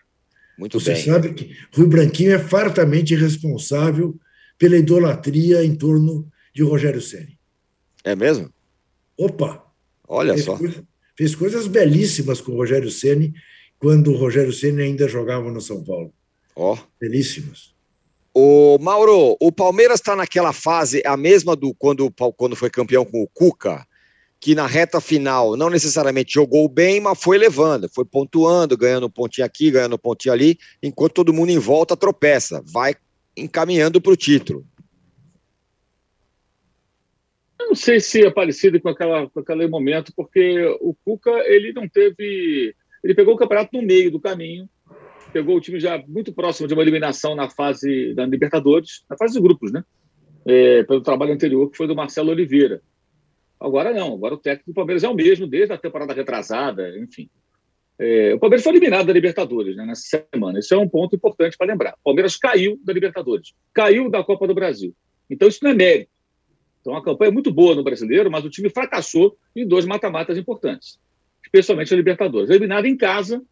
Muito Você bem. sabe que Rui Branquinho é fartamente responsável pela idolatria em torno de Rogério Ceni. É mesmo? Opa! Olha fez só. Coisa, fez coisas belíssimas com o Rogério Ceni quando o Rogério Ceni ainda jogava no São Paulo. Ó. Oh. Belíssimas. O Mauro, o Palmeiras está naquela fase, a mesma do quando, quando foi campeão com o Cuca, que na reta final não necessariamente jogou bem, mas foi levando, foi pontuando, ganhando um pontinho aqui, ganhando um pontinho ali, enquanto todo mundo em volta tropeça, vai encaminhando para o título. Eu não sei se é parecido com, aquela, com aquele momento, porque o Cuca ele não teve. Ele pegou o campeonato no meio do caminho pegou o time já muito próximo de uma eliminação na fase da Libertadores, na fase de grupos, né? É, pelo trabalho anterior, que foi do Marcelo Oliveira. Agora não, agora o técnico do Palmeiras é o mesmo desde a temporada retrasada, enfim. É, o Palmeiras foi eliminado da Libertadores né, nessa semana. Isso é um ponto importante para lembrar. O Palmeiras caiu da Libertadores, caiu da Copa do Brasil. Então isso não é mérito. Então a campanha é muito boa no brasileiro, mas o time fracassou em dois mata-matas importantes, especialmente a Libertadores. Eliminado em casa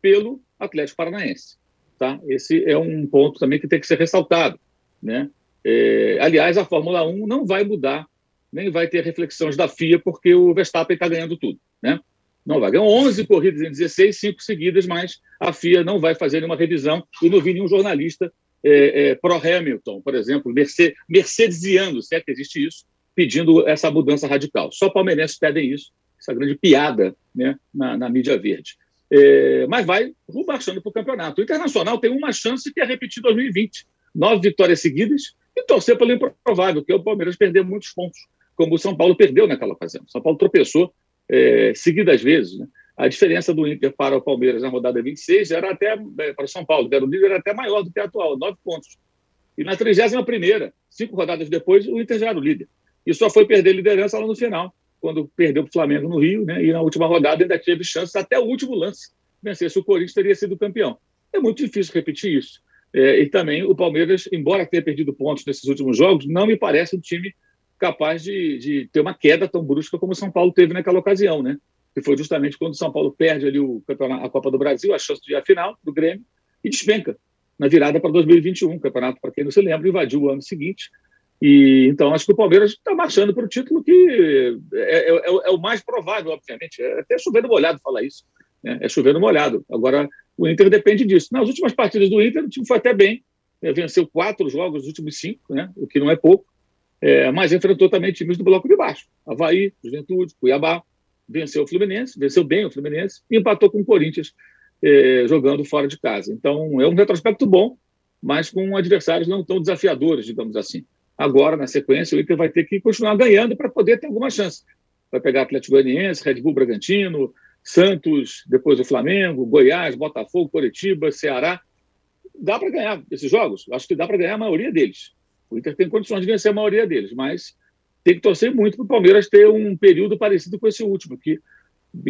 pelo Atlético Paranaense. Tá? Esse é um ponto também que tem que ser ressaltado. Né? É, aliás, a Fórmula 1 não vai mudar, nem vai ter reflexões da FIA, porque o Verstappen está ganhando tudo. Né? Não vai ganhar 11 corridas em 16, 5 seguidas, mas a FIA não vai fazer nenhuma revisão. E não vi nenhum jornalista é, é, pró-Hamilton, por exemplo, Mercedes, mercedesiano, se é que existe isso, pedindo essa mudança radical. Só palmeirenses pedem isso, essa grande piada né, na, na mídia verde. É, mas vai marchando para o campeonato. O Internacional tem uma chance que é repetir 2020. Nove vitórias seguidas e torcer pelo improvável, que é o Palmeiras perder muitos pontos, como o São Paulo perdeu naquela ocasião. O São Paulo tropeçou é, seguidas vezes. Né? A diferença do Inter para o Palmeiras na rodada 26 era até, é, para o São Paulo, era o líder era até maior do que a atual, nove pontos. E na 31, cinco rodadas depois, o Inter já era o líder. E só foi perder liderança lá no final quando perdeu para o Flamengo no Rio, né? E na última rodada ainda teve chances até o último lance. Vencesse o Corinthians, teria sido campeão. É muito difícil repetir isso. É, e também o Palmeiras, embora tenha perdido pontos nesses últimos jogos, não me parece um time capaz de, de ter uma queda tão brusca como o São Paulo teve naquela ocasião, né? Que foi justamente quando o São Paulo perde ali o a Copa do Brasil, a chance de ir à final do Grêmio, e despenca na virada para 2021. O campeonato, para quem não se lembra, invadiu o ano seguinte e, então, acho que o Palmeiras está marchando para o título que é, é, é, é, o mais provável, obviamente. É até chovendo molhado falar isso. Né? É chovendo molhado. Agora, o Inter depende disso. Nas últimas partidas do Inter, o time foi até bem. Né? Venceu quatro jogos dos últimos cinco, né? o que não é pouco. É, mas enfrentou também times do bloco de baixo. Havaí, Juventude, Cuiabá. Venceu o Fluminense, venceu bem o Fluminense e empatou com o Corinthians é, jogando fora de casa. Então, é um retrospecto bom, mas com adversários não tão desafiadores, digamos assim. Agora, na sequência, o Inter vai ter que continuar ganhando para poder ter alguma chance. Vai pegar Atlético Goianiense, Red Bull Bragantino, Santos, depois o Flamengo, Goiás, Botafogo, Curitiba, Ceará. Dá para ganhar esses jogos? Acho que dá para ganhar a maioria deles. O Inter tem condições de vencer a maioria deles, mas tem que torcer muito para o Palmeiras ter um período parecido com esse último, que,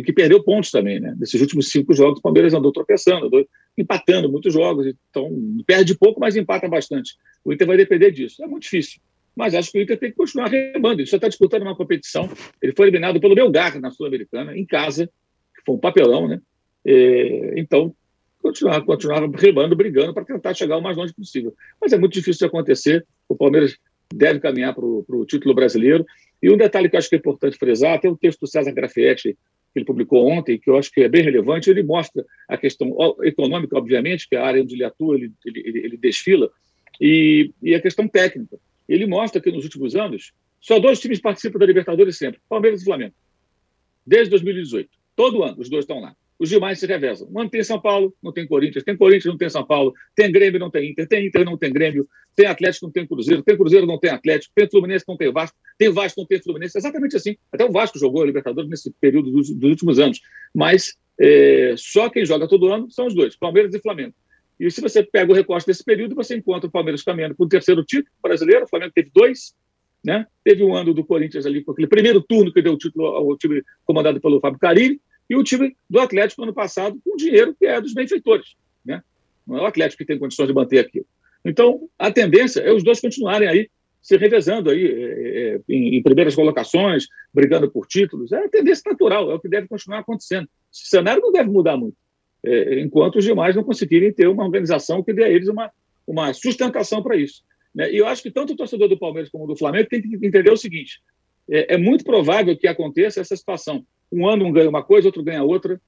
que perdeu pontos também, né? Nesses últimos cinco jogos, o Palmeiras andou tropeçando, andou empatando muitos jogos, então perde pouco, mas empata bastante. O Inter vai depender disso. É muito difícil. Mas acho que o Inter tem que continuar remando. Ele só está disputando uma competição. Ele foi eliminado pelo Belgar na Sul-Americana, em casa, que foi um papelão, né? É, então, continuar, continuar remando, brigando para tentar chegar o mais longe possível. Mas é muito difícil de acontecer. O Palmeiras deve caminhar para o título brasileiro. E um detalhe que eu acho que é importante frisar, tem um texto do César Grafietti, que ele publicou ontem, que eu acho que é bem relevante, ele mostra a questão econômica, obviamente, que é a área onde ele atua, ele, ele, ele desfila, e, e, a questão técnica. Ele mostra que nos últimos anos, só dois times participam da Libertadores sempre, Palmeiras e Flamengo. Desde 2018. Todo ano, os dois estão lá os demais se revezam. Um ano tem São Paulo, não tem Corinthians, tem Corinthians, não tem São Paulo, tem Grêmio, não tem Inter, tem Inter, não tem Grêmio, tem Atlético, não tem Cruzeiro, tem Cruzeiro, não tem Atlético, tem Fluminense, não tem Vasco, tem Vasco, não tem Fluminense, exatamente assim. Até o Vasco jogou a Libertadores nesse período dos, dos últimos anos, mas é, só quem joga todo ano são os dois, Palmeiras e Flamengo. E se você pega o recorte desse período, você encontra o Palmeiras caminhando para o terceiro título brasileiro, o Flamengo teve dois, né? Teve um ano do Corinthians ali com aquele primeiro turno que deu o título ao time comandado pelo Fábio Carilli, e o time do Atlético ano passado com dinheiro que é dos benfeitores. Né? Não é o Atlético que tem condições de manter aquilo. Então, a tendência é os dois continuarem aí se revezando aí é, é, em, em, primeiras colocações, brigando por títulos. É a tendência natural, é o que deve continuar acontecendo. O cenário não deve mudar muito, é, enquanto os demais não conseguirem ter uma organização que dê a eles uma, uma sustentação para isso. Né? E eu acho que tanto o torcedor do Palmeiras como do Flamengo tem que entender o seguinte: é, é muito provável que aconteça essa situação. Um ano um ganha uma coisa, outro ganha outra,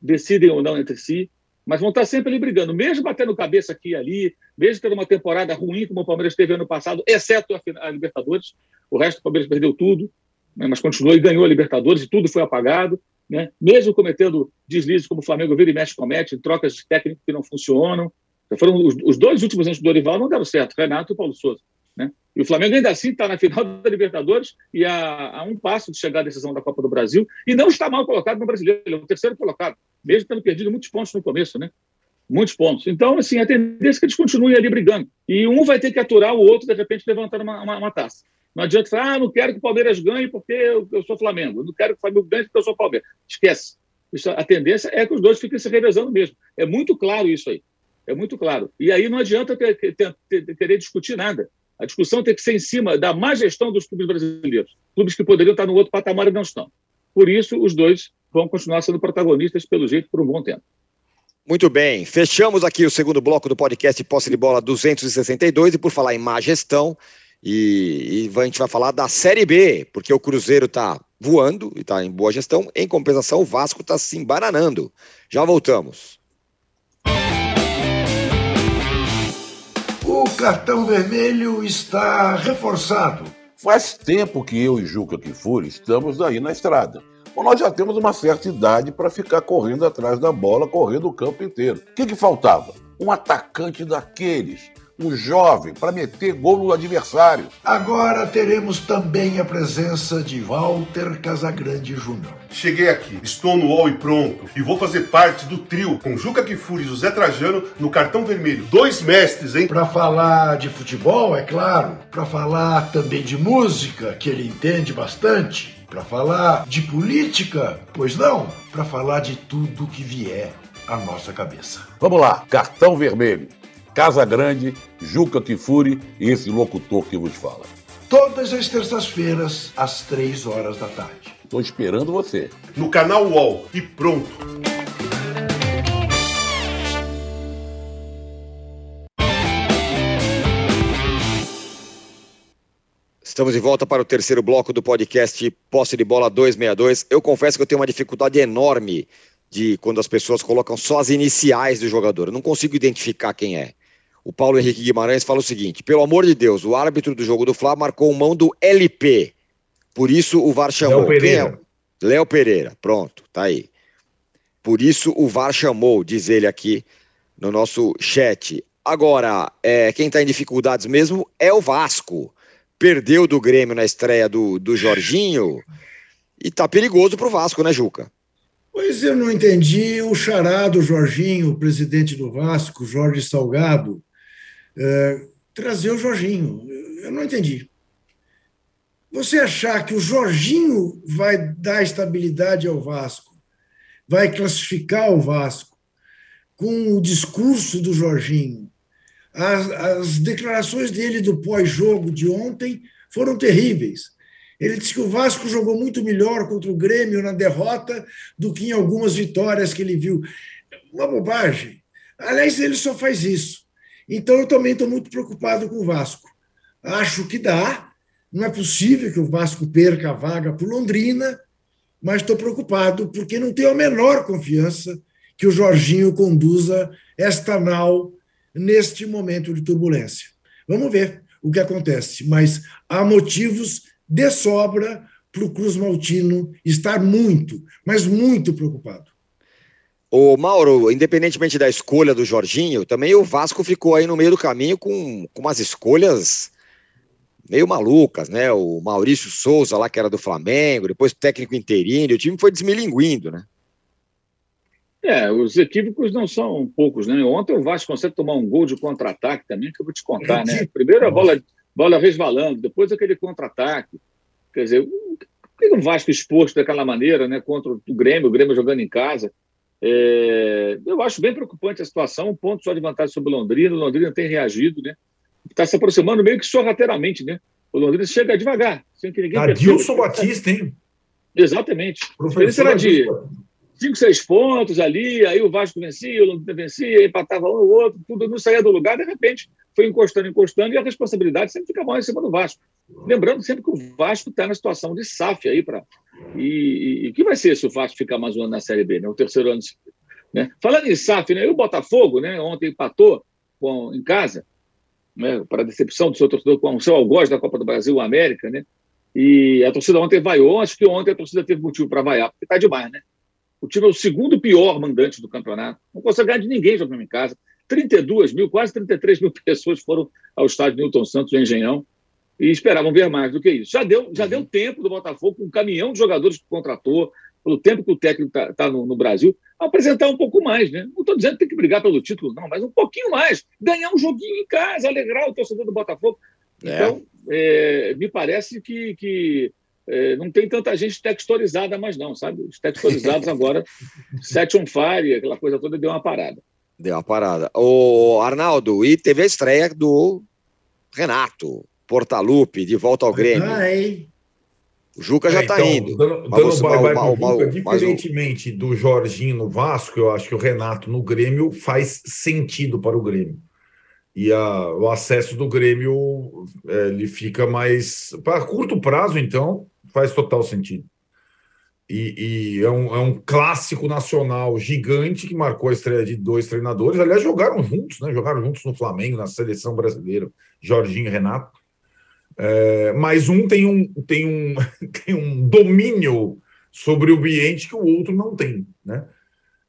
decidem ou não entre si, mas vão estar sempre ali brigando, mesmo batendo cabeça aqui e ali, mesmo tendo uma temporada ruim como o Palmeiras teve ano passado, exceto a, a Libertadores. O resto do Palmeiras perdeu tudo, né, mas continuou e ganhou a Libertadores e tudo foi apagado. Né? Mesmo cometendo deslizes como o Flamengo vira e mexe comete, trocas de técnico que não funcionam. foram os, os, dois últimos anos do Dorival não deram certo, Renato e Paulo Souza. Né? E o Flamengo ainda assim está na final da Libertadores e a, a, um passo de chegar à decisão da Copa do Brasil e não está mal colocado no brasileiro, ele é o terceiro colocado, mesmo tendo perdido muitos pontos no começo, né? Muitos pontos. Então, assim, a tendência é que eles continuem ali brigando. E um vai ter que aturar o outro, de repente, levantando uma, uma, uma taça. Não adianta falar, ah, não quero que o Palmeiras ganhe porque eu, eu sou Flamengo. Não quero que o Flamengo ganhe porque eu sou Palmeiras. Esquece. Isso, a tendência é que os dois fiquem se revezando mesmo. É muito claro isso aí. É muito claro. E aí não adianta ter, ter, ter, querer discutir nada. A discussão tem que ser em cima da má gestão dos clubes brasileiros. Clubes que poderiam estar no outro patamar e não estão. Por isso, os dois vão continuar sendo protagonistas, pelo jeito, por um bom tempo. Muito bem, fechamos aqui o segundo bloco do podcast Posse de Bola 262 e por falar em má gestão, e, e a gente vai falar da Série B, porque o Cruzeiro está voando e está em boa gestão, em compensação o Vasco está se embananando. Já voltamos. Cartão vermelho está reforçado. Faz tempo que eu e Juca Kifuri estamos aí na estrada. Bom, nós já temos uma certa idade para ficar correndo atrás da bola, correndo o campo inteiro. O que, que faltava? Um atacante daqueles um jovem para meter gol no adversário. Agora teremos também a presença de Walter Casagrande Júnior. Cheguei aqui, estou no UOL e pronto, e vou fazer parte do trio com Juca Kifuri e José Trajano no cartão vermelho. Dois mestres, hein? Para falar de futebol, é claro, para falar também de música, que ele entende bastante, para falar de política, pois não, para falar de tudo que vier à nossa cabeça. Vamos lá, cartão vermelho. Casa Grande, Juca Kifuri e esse locutor que vos fala. Todas as terças-feiras, às três horas da tarde. Estou esperando você. No canal UOL. E pronto. Estamos de volta para o terceiro bloco do podcast Posse de Bola 262. Eu confesso que eu tenho uma dificuldade enorme de quando as pessoas colocam só as iniciais do jogador. Eu não consigo identificar quem é o Paulo Henrique Guimarães fala o seguinte: pelo amor de Deus, o árbitro do jogo do Fla marcou mão do LP. Por isso o VAR chamou. Léo Pereira. É? Léo Pereira, pronto, tá aí. Por isso o VAR chamou, diz ele aqui no nosso chat. Agora, é, quem está em dificuldades mesmo é o Vasco. Perdeu do Grêmio na estreia do, do Jorginho e tá perigoso pro Vasco, né, Juca? Pois eu não entendi o chará do Jorginho, o presidente do Vasco, Jorge Salgado, é, trazer o Jorginho. Eu não entendi. você achar que o Jorginho vai dar estabilidade ao Vasco, vai classificar o Vasco com o discurso do Jorginho, as, as declarações dele do pós-jogo de ontem foram terríveis. Ele disse que o Vasco jogou muito melhor contra o Grêmio na derrota do que em algumas vitórias que ele viu. Uma bobagem. Aliás, ele só faz isso. Então, eu também estou muito preocupado com o Vasco. Acho que dá. Não é possível que o Vasco perca a vaga para Londrina, mas estou preocupado porque não tenho a menor confiança que o Jorginho conduza esta nau neste momento de turbulência. Vamos ver o que acontece, mas há motivos de sobra para o Cruz Maltino estar muito, mas muito preocupado. O Mauro, independentemente da escolha do Jorginho, também o Vasco ficou aí no meio do caminho com, com umas escolhas meio malucas, né? O Maurício Souza lá, que era do Flamengo, depois técnico interino, o time foi desmilinguindo, né? É, os equívocos não são poucos, né? Ontem o Vasco consegue tomar um gol de contra-ataque também, que eu vou te contar, né? *laughs* Primeiro a bola, bola resvalando, depois aquele contra-ataque. Quer dizer, por que o Vasco exposto daquela maneira, né? Contra o Grêmio, o Grêmio jogando em casa. É, eu acho bem preocupante a situação, um ponto só de vantagem sobre o Londrina. O Londrina tem reagido, né? Está se aproximando meio que sorrateiramente, né? O Londrina chega devagar, sem que ninguém. Adilson Batista, hein? Exatamente. Professor a de cinco, seis pontos ali, aí o Vasco vencia, o Londrina vencia, empatava um ou outro, tudo não saía do lugar, de repente foi encostando, encostando, e a responsabilidade sempre fica mal em cima do Vasco. Lembrando sempre que o Vasco está na situação de SAF aí para. E, o que vai ser se o Vasco ficar mais um ano na Série B, né? O terceiro ano. Né? Falando em SAF, né? E o Botafogo, né? Ontem empatou com, em casa, né? para decepção do seu torcedor com o seu algoz da Copa do Brasil, o América, né? E a torcida ontem vaiou, acho que ontem a torcida teve motivo para vaiar, porque está demais, né? O time é o segundo pior mandante do campeonato. Não consegue ganhar de ninguém jogando em casa. 32 mil, quase 33 mil *laughs* pessoas foram ao estádio Newton Santos, em Engenhão, e esperavam ver mais do que isso. Já deu, já deu tempo do Botafogo, com um caminhão de jogadores que contratou, pelo tempo que o técnico está tá no, no, Brasil, apresentar um pouco mais. Né? Não estou dizendo que tem que brigar pelo título, não, mas um pouquinho mais. Ganhar um joguinho em casa, alegrar o torcedor do Botafogo. É. Então, é, me parece que, que é, não tem tanta gente textualizada mais, não, sabe? Os textualizados *laughs* agora, set on fire, aquela coisa toda deu uma parada. Deu uma parada. O Arnaldo, e teve a estreia do Renato Portaluppi, de volta ao Grêmio. Ai. O Juca já está é, então, indo. Dando, dando bye bye pro Juca, diferentemente do Jorginho no Vasco, eu acho que o Renato no Grêmio faz sentido para o Grêmio e a, o acesso do Grêmio é, ele fica mais para curto prazo, então faz total sentido. E, e é, um, é, um, clássico nacional gigante que marcou a estreia de dois treinadores. Aliás, jogaram juntos, né? Jogaram juntos no Flamengo, na seleção brasileira, Jorginho e Renato. É, mas um tem um, tem, um, *laughs* tem um domínio sobre o ambiente que o outro não tem, né?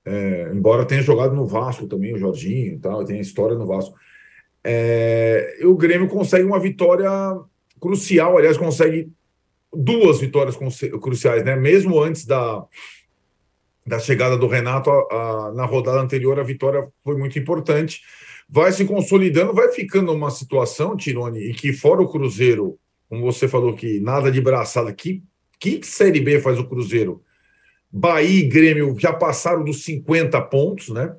É, embora tenha jogado no Vasco também, o Jorginho e tal, tem história no Vasco. É, o Grêmio consegue uma vitória crucial, aliás, consegue duas vitórias cruciais, né? Mesmo antes da, da chegada do Renato, a, a, na rodada anterior, a vitória foi muito importante. Vai se consolidando, vai ficando uma situação, Tirone, e que fora o Cruzeiro, como você falou que nada de braçada, que, que Série B faz o Cruzeiro? Bahia e Grêmio já passaram dos 50 pontos, né?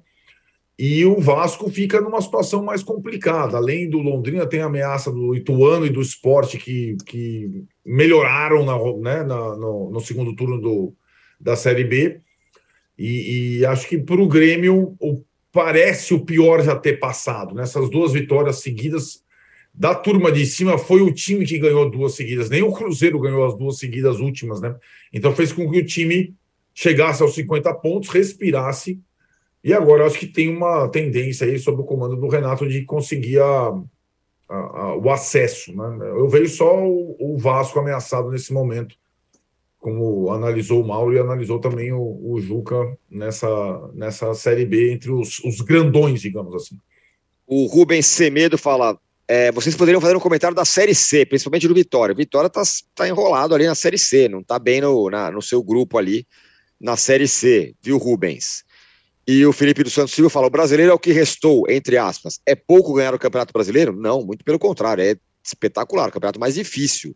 E o Vasco fica numa situação mais complicada. Além do Londrina, tem a ameaça do Ituano e do esporte que, que melhoraram na, né, na, no, no, segundo turno do, da Série B. E, e acho que para o Grêmio parece o pior já ter passado. Nessas duas vitórias seguidas da turma de cima, foi o time que ganhou duas seguidas. Nem o Cruzeiro ganhou as duas seguidas últimas, né? Então fez com que o time chegasse aos 50 pontos, respirasse e agora acho que tem uma tendência aí sob o comando do Renato de conseguir a, a, a, o acesso. Né? Eu vejo só o, o, Vasco ameaçado nesse momento, como analisou o Mauro e analisou também o, o Juca nessa, nessa Série B, entre os, os grandões, digamos assim. O Rubens Semedo fala: é, vocês poderiam fazer um comentário da Série C, principalmente do Vitória. Vitória está tá enrolado ali na Série C, não está bem no, na, no seu grupo ali na Série C, viu, Rubens? E o Felipe dos Santos Silva fala: o brasileiro é o que restou, entre aspas. É pouco ganhar o Campeonato Brasileiro? Não, muito pelo contrário, é espetacular, o campeonato mais difícil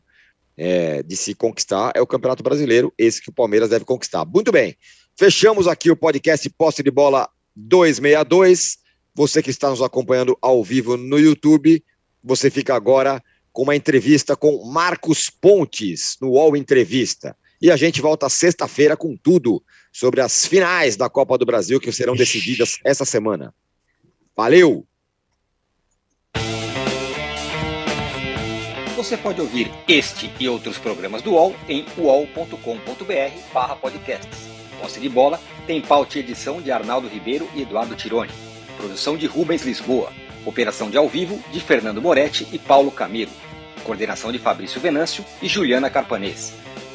é, de se conquistar é o Campeonato Brasileiro, esse que o Palmeiras deve conquistar. Muito bem, fechamos aqui o podcast Posse de Bola 262. Você que está nos acompanhando ao vivo no YouTube, você fica agora com uma entrevista com Marcos Pontes no UOL Entrevista. E a gente volta sexta-feira com tudo sobre as finais da Copa do Brasil que serão decididas essa semana. Valeu! Você pode ouvir este e outros programas do UOL em uol.com.br/podcasts. Posse de bola tem pauta e edição de Arnaldo Ribeiro e Eduardo Tironi. Produção de Rubens Lisboa. Operação de ao vivo de Fernando Moretti e Paulo Camilo. Coordenação de Fabrício Venâncio e Juliana Carpanês.